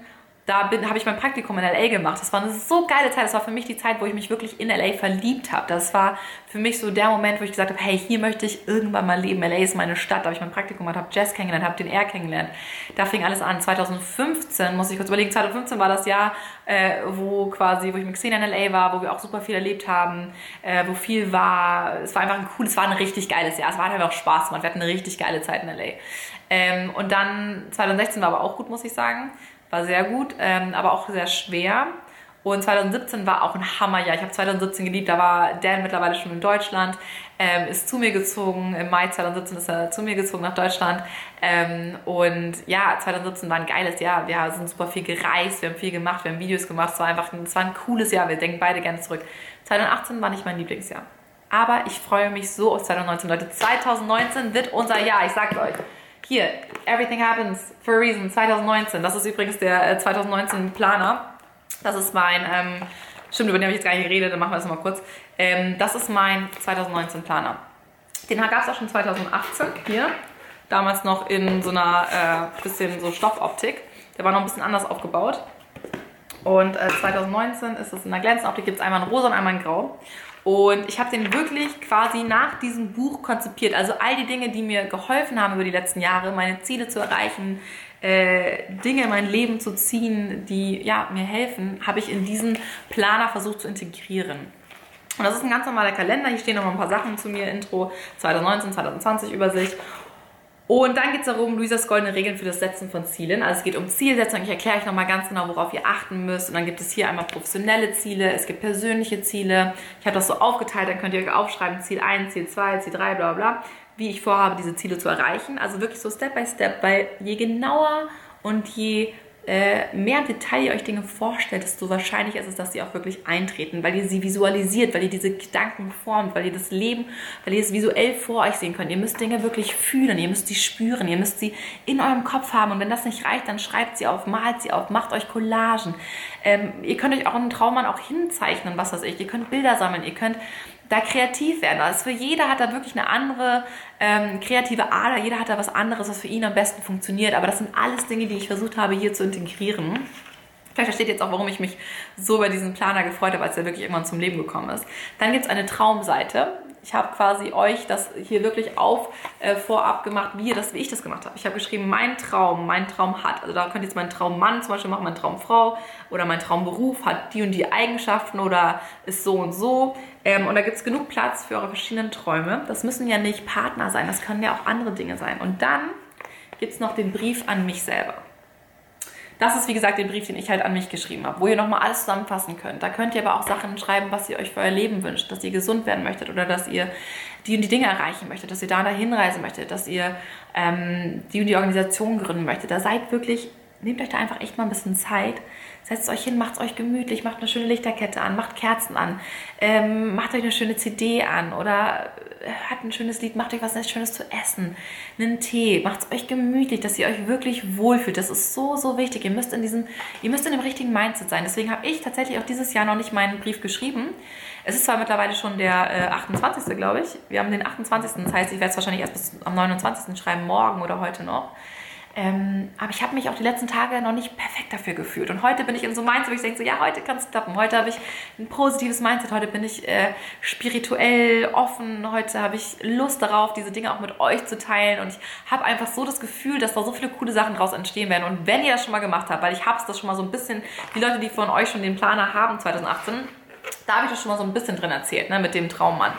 Da habe ich mein Praktikum in LA gemacht. Das war eine so geile Zeit. Das war für mich die Zeit, wo ich mich wirklich in LA verliebt habe. Das war für mich so der Moment, wo ich gesagt habe, hey, hier möchte ich irgendwann mal leben. LA ist meine Stadt. Da habe ich mein Praktikum gemacht, habe Jazz kennengelernt, habe den Air kennengelernt. Da fing alles an. 2015, muss ich kurz überlegen, 2015 war das Jahr, äh, wo quasi, wo ich mit Xenia in LA war, wo wir auch super viel erlebt haben, äh, wo viel war. Es war einfach ein cooles, es war ein richtig geiles Jahr. Es war einfach Spaß gemacht. Wir hatten eine richtig geile Zeit in LA. Ähm, und dann 2016 war aber auch gut, muss ich sagen war sehr gut, ähm, aber auch sehr schwer. Und 2017 war auch ein Hammerjahr. Ich habe 2017 geliebt. Da war Dan mittlerweile schon in Deutschland, ähm, ist zu mir gezogen. Im Mai 2017 ist er zu mir gezogen nach Deutschland. Ähm, und ja, 2017 war ein geiles Jahr. Wir sind super viel gereist, wir haben viel gemacht, wir haben Videos gemacht. Es war einfach ein, es war ein cooles Jahr. Wir denken beide gerne zurück. 2018 war nicht mein Lieblingsjahr. Aber ich freue mich so auf 2019, Leute. 2019 wird unser Jahr, ich sag's euch. Hier, Everything Happens for a Reason 2019. Das ist übrigens der 2019 äh, Planer. Das ist mein, ähm, stimmt, über den habe ich jetzt gar nicht geredet, dann machen wir das nochmal kurz. Ähm, das ist mein 2019 Planer. Den gab es auch schon 2018 hier. Damals noch in so einer äh, bisschen so Stoffoptik. Der war noch ein bisschen anders aufgebaut. Und äh, 2019 ist es in der glänzenden Optik, gibt es einmal in rosa und einmal in grau. Und ich habe den wirklich quasi nach diesem Buch konzipiert. Also all die Dinge, die mir geholfen haben über die letzten Jahre, meine Ziele zu erreichen, äh, Dinge in mein Leben zu ziehen, die ja, mir helfen, habe ich in diesen Planer versucht zu integrieren. Und das ist ein ganz normaler Kalender. Hier stehen noch ein paar Sachen zu mir. Intro 2019, 2020 Übersicht. Und dann geht es darum, Luisas goldene Regeln für das Setzen von Zielen. Also es geht um Zielsetzung. Ich erkläre euch nochmal ganz genau, worauf ihr achten müsst. Und dann gibt es hier einmal professionelle Ziele, es gibt persönliche Ziele. Ich habe das so aufgeteilt, dann könnt ihr euch aufschreiben, Ziel 1, Ziel 2, Ziel 3, bla bla, wie ich vorhabe, diese Ziele zu erreichen. Also wirklich so Step by Step, weil je genauer und je äh, mehr im Detail ihr euch Dinge vorstellt, desto wahrscheinlicher ist es, dass sie auch wirklich eintreten, weil ihr sie visualisiert, weil ihr diese Gedanken formt, weil ihr das Leben, weil ihr es visuell vor euch sehen könnt. Ihr müsst Dinge wirklich fühlen, ihr müsst sie spüren, ihr müsst sie in eurem Kopf haben und wenn das nicht reicht, dann schreibt sie auf, malt sie auf, macht euch Collagen. Ähm, ihr könnt euch auch einen Traummann auch hinzeichnen, was weiß ich. Ihr könnt Bilder sammeln, ihr könnt da kreativ werden. Also für jeder hat da wirklich eine andere ähm, kreative Ader, jeder hat da was anderes, was für ihn am besten funktioniert. Aber das sind alles Dinge, die ich versucht habe, hier zu integrieren. Vielleicht versteht ihr jetzt auch, warum ich mich so über diesen Planer gefreut habe, als er wirklich irgendwann zum Leben gekommen ist. Dann gibt es eine Traumseite ich habe quasi euch das hier wirklich auf äh, vorab gemacht, wie, das, wie ich das gemacht habe. Ich habe geschrieben, mein Traum, mein Traum hat, also da könnt ihr jetzt mein Traummann zum Beispiel machen, mein Traumfrau oder mein Traumberuf hat die und die Eigenschaften oder ist so und so. Ähm, und da gibt es genug Platz für eure verschiedenen Träume. Das müssen ja nicht Partner sein, das können ja auch andere Dinge sein. Und dann gibt es noch den Brief an mich selber. Das ist, wie gesagt, der Brief, den ich halt an mich geschrieben habe, wo ihr nochmal alles zusammenfassen könnt. Da könnt ihr aber auch Sachen schreiben, was ihr euch für euer Leben wünscht, dass ihr gesund werden möchtet oder dass ihr die und die Dinge erreichen möchtet, dass ihr da hinreisen möchtet, dass ihr ähm, die und die Organisation gründen möchtet. Da seid wirklich, nehmt euch da einfach echt mal ein bisschen Zeit, Setzt euch hin, macht euch gemütlich, macht eine schöne Lichterkette an, macht Kerzen an, ähm, macht euch eine schöne CD an oder hat ein schönes Lied, macht euch was Schönes zu essen, einen Tee, macht es euch gemütlich, dass ihr euch wirklich wohlfühlt. Das ist so, so wichtig. Ihr müsst in diesem, ihr müsst in dem richtigen Mindset sein. Deswegen habe ich tatsächlich auch dieses Jahr noch nicht meinen Brief geschrieben. Es ist zwar mittlerweile schon der äh, 28. glaube ich. Wir haben den 28. Das heißt, ich werde es wahrscheinlich erst bis am 29. schreiben, morgen oder heute noch. Ähm, aber ich habe mich auch die letzten Tage noch nicht perfekt dafür gefühlt. Und heute bin ich in so Mindset, wo ich denke, so, ja, heute kann es klappen. Heute habe ich ein positives Mindset. Heute bin ich äh, spirituell offen. Heute habe ich Lust darauf, diese Dinge auch mit euch zu teilen. Und ich habe einfach so das Gefühl, dass da so viele coole Sachen draus entstehen werden. Und wenn ihr das schon mal gemacht habt, weil ich habe es das schon mal so ein bisschen, die Leute, die von euch schon den Planer haben 2018, da habe ich das schon mal so ein bisschen drin erzählt, ne, mit dem Traummann.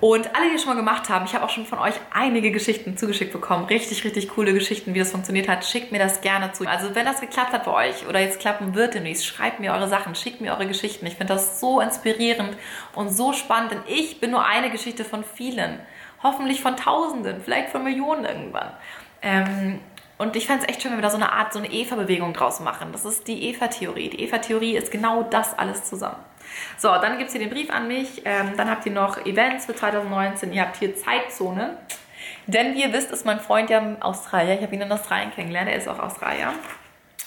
Und alle, die das schon mal gemacht haben, ich habe auch schon von euch einige Geschichten zugeschickt bekommen. Richtig, richtig coole Geschichten, wie das funktioniert hat. Schickt mir das gerne zu. Also wenn das geklappt hat bei euch oder jetzt klappen wird demnächst, schreibt mir eure Sachen, schickt mir eure Geschichten. Ich finde das so inspirierend und so spannend, denn ich bin nur eine Geschichte von vielen. Hoffentlich von Tausenden, vielleicht von Millionen irgendwann. Ähm, und ich fände es echt schön, wenn wir da so eine Art, so eine Eva-Bewegung draus machen. Das ist die Eva-Theorie. Die Eva-Theorie ist genau das alles zusammen. So, dann gibt es hier den Brief an mich. Ähm, dann habt ihr noch Events für 2019. Ihr habt hier Zeitzone. Denn wie ihr wisst, ist mein Freund ja Australier. Ich habe ihn in Australien kennengelernt. Er ist auch Australier.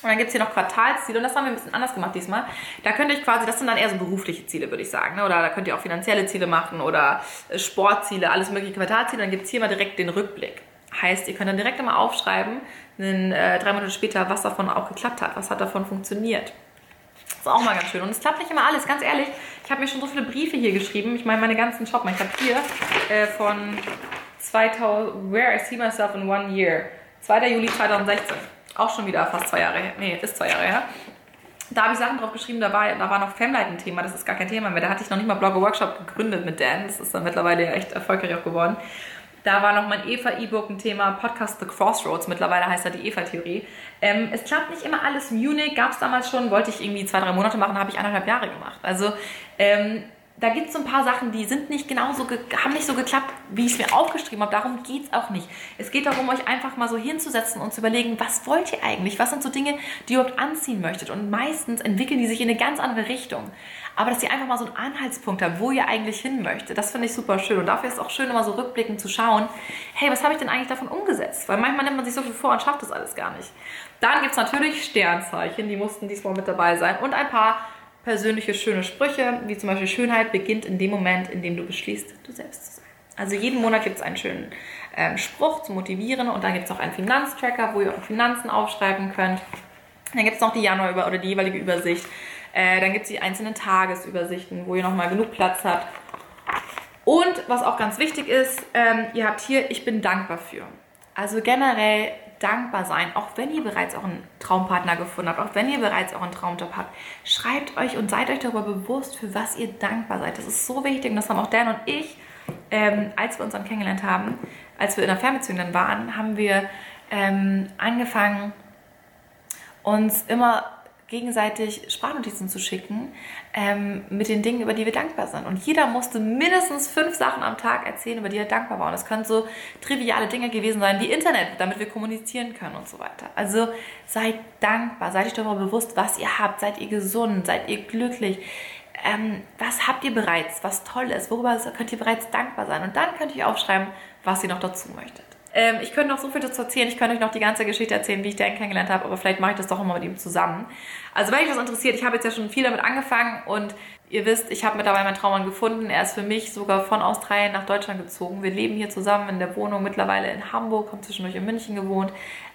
Und dann gibt es hier noch Quartalsziele und das haben wir ein bisschen anders gemacht diesmal. Da könnt ihr euch quasi, das sind dann eher so berufliche Ziele, würde ich sagen. Ne? Oder da könnt ihr auch finanzielle Ziele machen oder äh, Sportziele, alles mögliche Quartalsziele. Dann gibt es hier mal direkt den Rückblick. Heißt, ihr könnt dann direkt immer aufschreiben, dann, äh, drei Monate später, was davon auch geklappt hat, was hat davon funktioniert. Das ist auch mal ganz schön. Und es klappt nicht immer alles, ganz ehrlich. Ich habe mir schon so viele Briefe hier geschrieben. Ich meine, meine ganzen Shop. Ich habe hier äh, von 2000, Where I See Myself in One Year. 2. Juli 2016. Auch schon wieder fast zwei Jahre her. Nee, ist zwei Jahre her. Da habe ich Sachen drauf geschrieben, da war, da war noch Femlight ein Thema, das ist gar kein Thema mehr. Da hatte ich noch nicht mal Blogger Workshop gegründet mit Dan. Das ist dann mittlerweile echt erfolgreich auch geworden. Da war noch mein Eva-E-Book ein Thema, Podcast The Crossroads, mittlerweile heißt er die Eva-Theorie. Ähm, es klappt nicht immer alles. Munich gab es damals schon, wollte ich irgendwie zwei, drei Monate machen, habe ich anderthalb Jahre gemacht. Also ähm, da gibt es so ein paar Sachen, die sind nicht genauso, haben nicht so geklappt, wie ich es mir aufgeschrieben habe. Darum geht es auch nicht. Es geht darum, euch einfach mal so hinzusetzen und zu überlegen, was wollt ihr eigentlich? Was sind so Dinge, die ihr überhaupt anziehen möchtet? Und meistens entwickeln die sich in eine ganz andere Richtung. Aber dass ihr einfach mal so einen Anhaltspunkt habt, wo ihr eigentlich hin möchtet, das finde ich super schön. Und dafür ist es auch schön, immer so rückblickend zu schauen, hey, was habe ich denn eigentlich davon umgesetzt? Weil manchmal nimmt man sich so viel vor und schafft das alles gar nicht. Dann gibt es natürlich Sternzeichen, die mussten diesmal mit dabei sein. Und ein paar persönliche schöne Sprüche, wie zum Beispiel Schönheit beginnt in dem Moment, in dem du beschließt, du selbst zu sein. Also jeden Monat gibt es einen schönen ähm, Spruch zu motivieren und dann gibt es noch einen Finanztracker, wo ihr eure Finanzen aufschreiben könnt. Dann gibt es noch die Januar- oder die jeweilige Übersicht. Äh, dann gibt es die einzelnen Tagesübersichten, wo ihr nochmal genug Platz habt. Und was auch ganz wichtig ist, ähm, ihr habt hier, ich bin dankbar für. Also generell dankbar sein, auch wenn ihr bereits euren Traumpartner gefunden habt, auch wenn ihr bereits euren Traumjob habt. Schreibt euch und seid euch darüber bewusst, für was ihr dankbar seid. Das ist so wichtig und das haben auch Dan und ich, ähm, als wir uns dann kennengelernt haben, als wir in der Fernbeziehung dann waren, haben wir ähm, angefangen, uns immer gegenseitig Sprachnotizen zu schicken ähm, mit den Dingen, über die wir dankbar sind. Und jeder musste mindestens fünf Sachen am Tag erzählen, über die er dankbar war. Und es können so triviale Dinge gewesen sein wie Internet, damit wir kommunizieren können und so weiter. Also seid dankbar, seid euch darüber bewusst, was ihr habt, seid ihr gesund, seid ihr glücklich. Ähm, was habt ihr bereits, was toll ist, worüber könnt ihr bereits dankbar sein. Und dann könnt ihr aufschreiben, was ihr noch dazu möchtet. Ähm, ich könnte noch so viel dazu erzählen. Ich könnte euch noch die ganze Geschichte erzählen, wie ich Dan kennengelernt habe, aber vielleicht mache ich das doch immer mit ihm zusammen. Also, wenn euch das interessiert, ich habe jetzt ja schon viel damit angefangen und ihr wisst, ich habe mittlerweile meinen Traummann gefunden. Er ist für mich sogar von Australien nach Deutschland gezogen. Wir leben hier zusammen in der Wohnung, mittlerweile in Hamburg, haben zwischendurch in München gewohnt.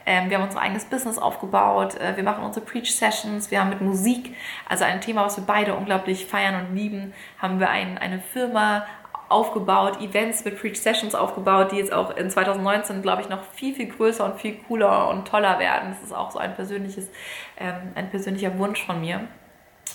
Ähm, wir haben unser eigenes Business aufgebaut. Äh, wir machen unsere Preach-Sessions. Wir haben mit Musik, also ein Thema, was wir beide unglaublich feiern und lieben, haben wir ein, eine Firma aufgebaut, Events mit Preach Sessions aufgebaut, die jetzt auch in 2019, glaube ich, noch viel, viel größer und viel cooler und toller werden. Das ist auch so ein persönliches, ähm, ein persönlicher Wunsch von mir.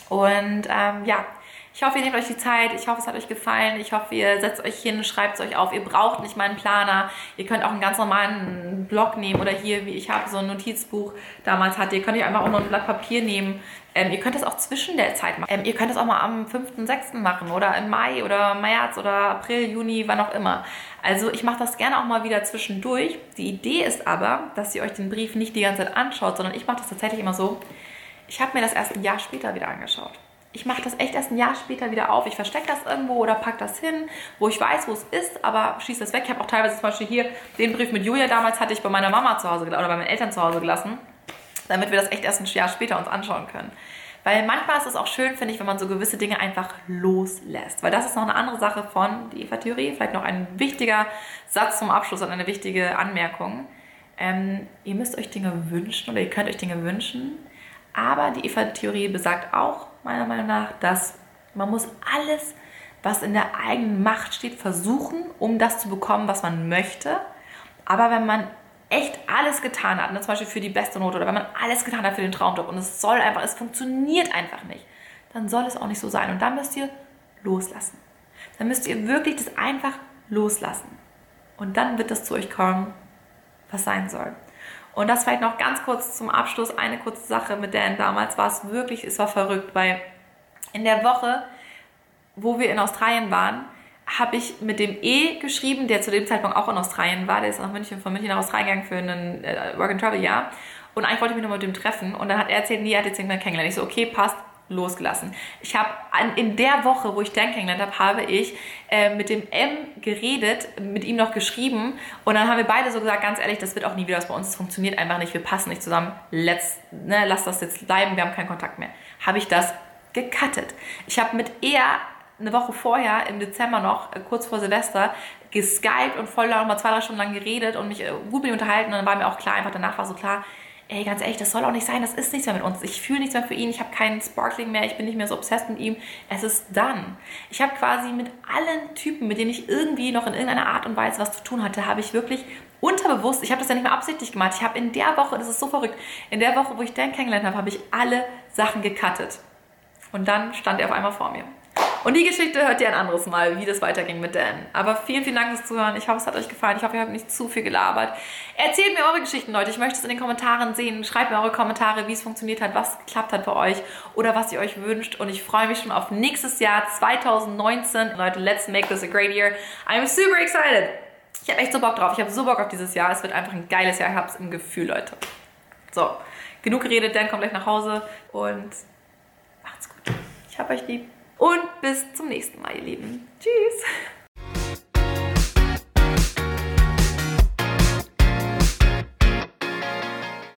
Und ähm, ja, ich hoffe, ihr nehmt euch die Zeit. Ich hoffe, es hat euch gefallen. Ich hoffe, ihr setzt euch hin, schreibt es euch auf. Ihr braucht nicht meinen Planer. Ihr könnt auch einen ganz normalen Blog nehmen oder hier, wie ich habe, so ein Notizbuch damals hatte. Ihr könnt euch einfach auch noch ein Blatt Papier nehmen. Ähm, ihr könnt es auch zwischen der Zeit machen. Ähm, ihr könnt es auch mal am 5.6. machen oder im Mai oder März oder April, Juni, wann auch immer. Also ich mache das gerne auch mal wieder zwischendurch. Die Idee ist aber, dass ihr euch den Brief nicht die ganze Zeit anschaut, sondern ich mache das tatsächlich immer so. Ich habe mir das erst ein Jahr später wieder angeschaut ich mache das echt erst ein Jahr später wieder auf. Ich verstecke das irgendwo oder packe das hin, wo ich weiß, wo es ist, aber schieße das weg. Ich habe auch teilweise zum Beispiel hier den Brief mit Julia damals hatte ich bei meiner Mama zu Hause oder bei meinen Eltern zu Hause gelassen, damit wir das echt erst ein Jahr später uns anschauen können. Weil manchmal ist es auch schön, finde ich, wenn man so gewisse Dinge einfach loslässt. Weil das ist noch eine andere Sache von die Eva-Theorie. Vielleicht noch ein wichtiger Satz zum Abschluss und eine wichtige Anmerkung. Ähm, ihr müsst euch Dinge wünschen oder ihr könnt euch Dinge wünschen. Aber die Eva-Theorie besagt auch, meiner Meinung nach, dass man muss alles, was in der eigenen Macht steht, versuchen, um das zu bekommen, was man möchte. Aber wenn man echt alles getan hat, ne, zum Beispiel für die beste Note oder wenn man alles getan hat für den Traumjob und es soll einfach, es funktioniert einfach nicht, dann soll es auch nicht so sein. Und dann müsst ihr loslassen. Dann müsst ihr wirklich das einfach loslassen. Und dann wird das zu euch kommen, was sein soll. Und das vielleicht noch ganz kurz zum Abschluss, eine kurze Sache mit Dan damals war es wirklich, es war verrückt, weil in der Woche, wo wir in Australien waren, habe ich mit dem E geschrieben, der zu dem Zeitpunkt auch in Australien war. Der ist nach München, von München nach Australien gegangen für ein äh, Work-and-Travel-Jahr. Und eigentlich wollte ich mich noch mit dem treffen. Und dann hat er erzählt, nee, er hat jetzt irgendwann kennengelernt. Ich so, okay, passt, losgelassen. Ich habe in der Woche, wo ich Dan kennengelernt habe, habe ich äh, mit dem M geredet, mit ihm noch geschrieben und dann haben wir beide so gesagt, ganz ehrlich, das wird auch nie wieder was bei uns, das funktioniert einfach nicht, wir passen nicht zusammen, Let's, ne, lass das jetzt bleiben, wir haben keinen Kontakt mehr. Habe ich das gecuttet. Ich habe mit er eine Woche vorher, im Dezember noch, äh, kurz vor Silvester, geskypt und voll noch mal zwei, drei Stunden lang geredet und mich äh, gut mit ihm unterhalten. Und dann war mir auch klar, einfach danach war so klar, ey, ganz ehrlich, das soll auch nicht sein, das ist nichts mehr mit uns. Ich fühle nichts mehr für ihn, ich habe keinen Sparkling mehr, ich bin nicht mehr so obsessed mit ihm. Es ist dann. Ich habe quasi mit allen Typen, mit denen ich irgendwie noch in irgendeiner Art und Weise was zu tun hatte, habe ich wirklich unterbewusst, ich habe das ja nicht mehr absichtlich gemacht, ich habe in der Woche, das ist so verrückt, in der Woche, wo ich Dan kennengelernt habe, habe ich alle Sachen gecuttet. Und dann stand er auf einmal vor mir. Und die Geschichte hört ihr ein anderes Mal, wie das weiterging mit Dan. Aber vielen, vielen Dank fürs Zuhören. Ich hoffe, es hat euch gefallen. Ich hoffe, ihr habt nicht zu viel gelabert. Erzählt mir eure Geschichten, Leute. Ich möchte es in den Kommentaren sehen. Schreibt mir eure Kommentare, wie es funktioniert hat, was geklappt hat bei euch oder was ihr euch wünscht. Und ich freue mich schon auf nächstes Jahr 2019. Leute, let's make this a great year. I'm super excited. Ich habe echt so Bock drauf. Ich habe so Bock auf dieses Jahr. Es wird einfach ein geiles Jahr. Ich habe es im Gefühl, Leute. So, genug geredet. Dan kommt gleich nach Hause und macht's gut. Ich hab euch lieb. Und bis zum nächsten Mal, ihr Lieben. Tschüss.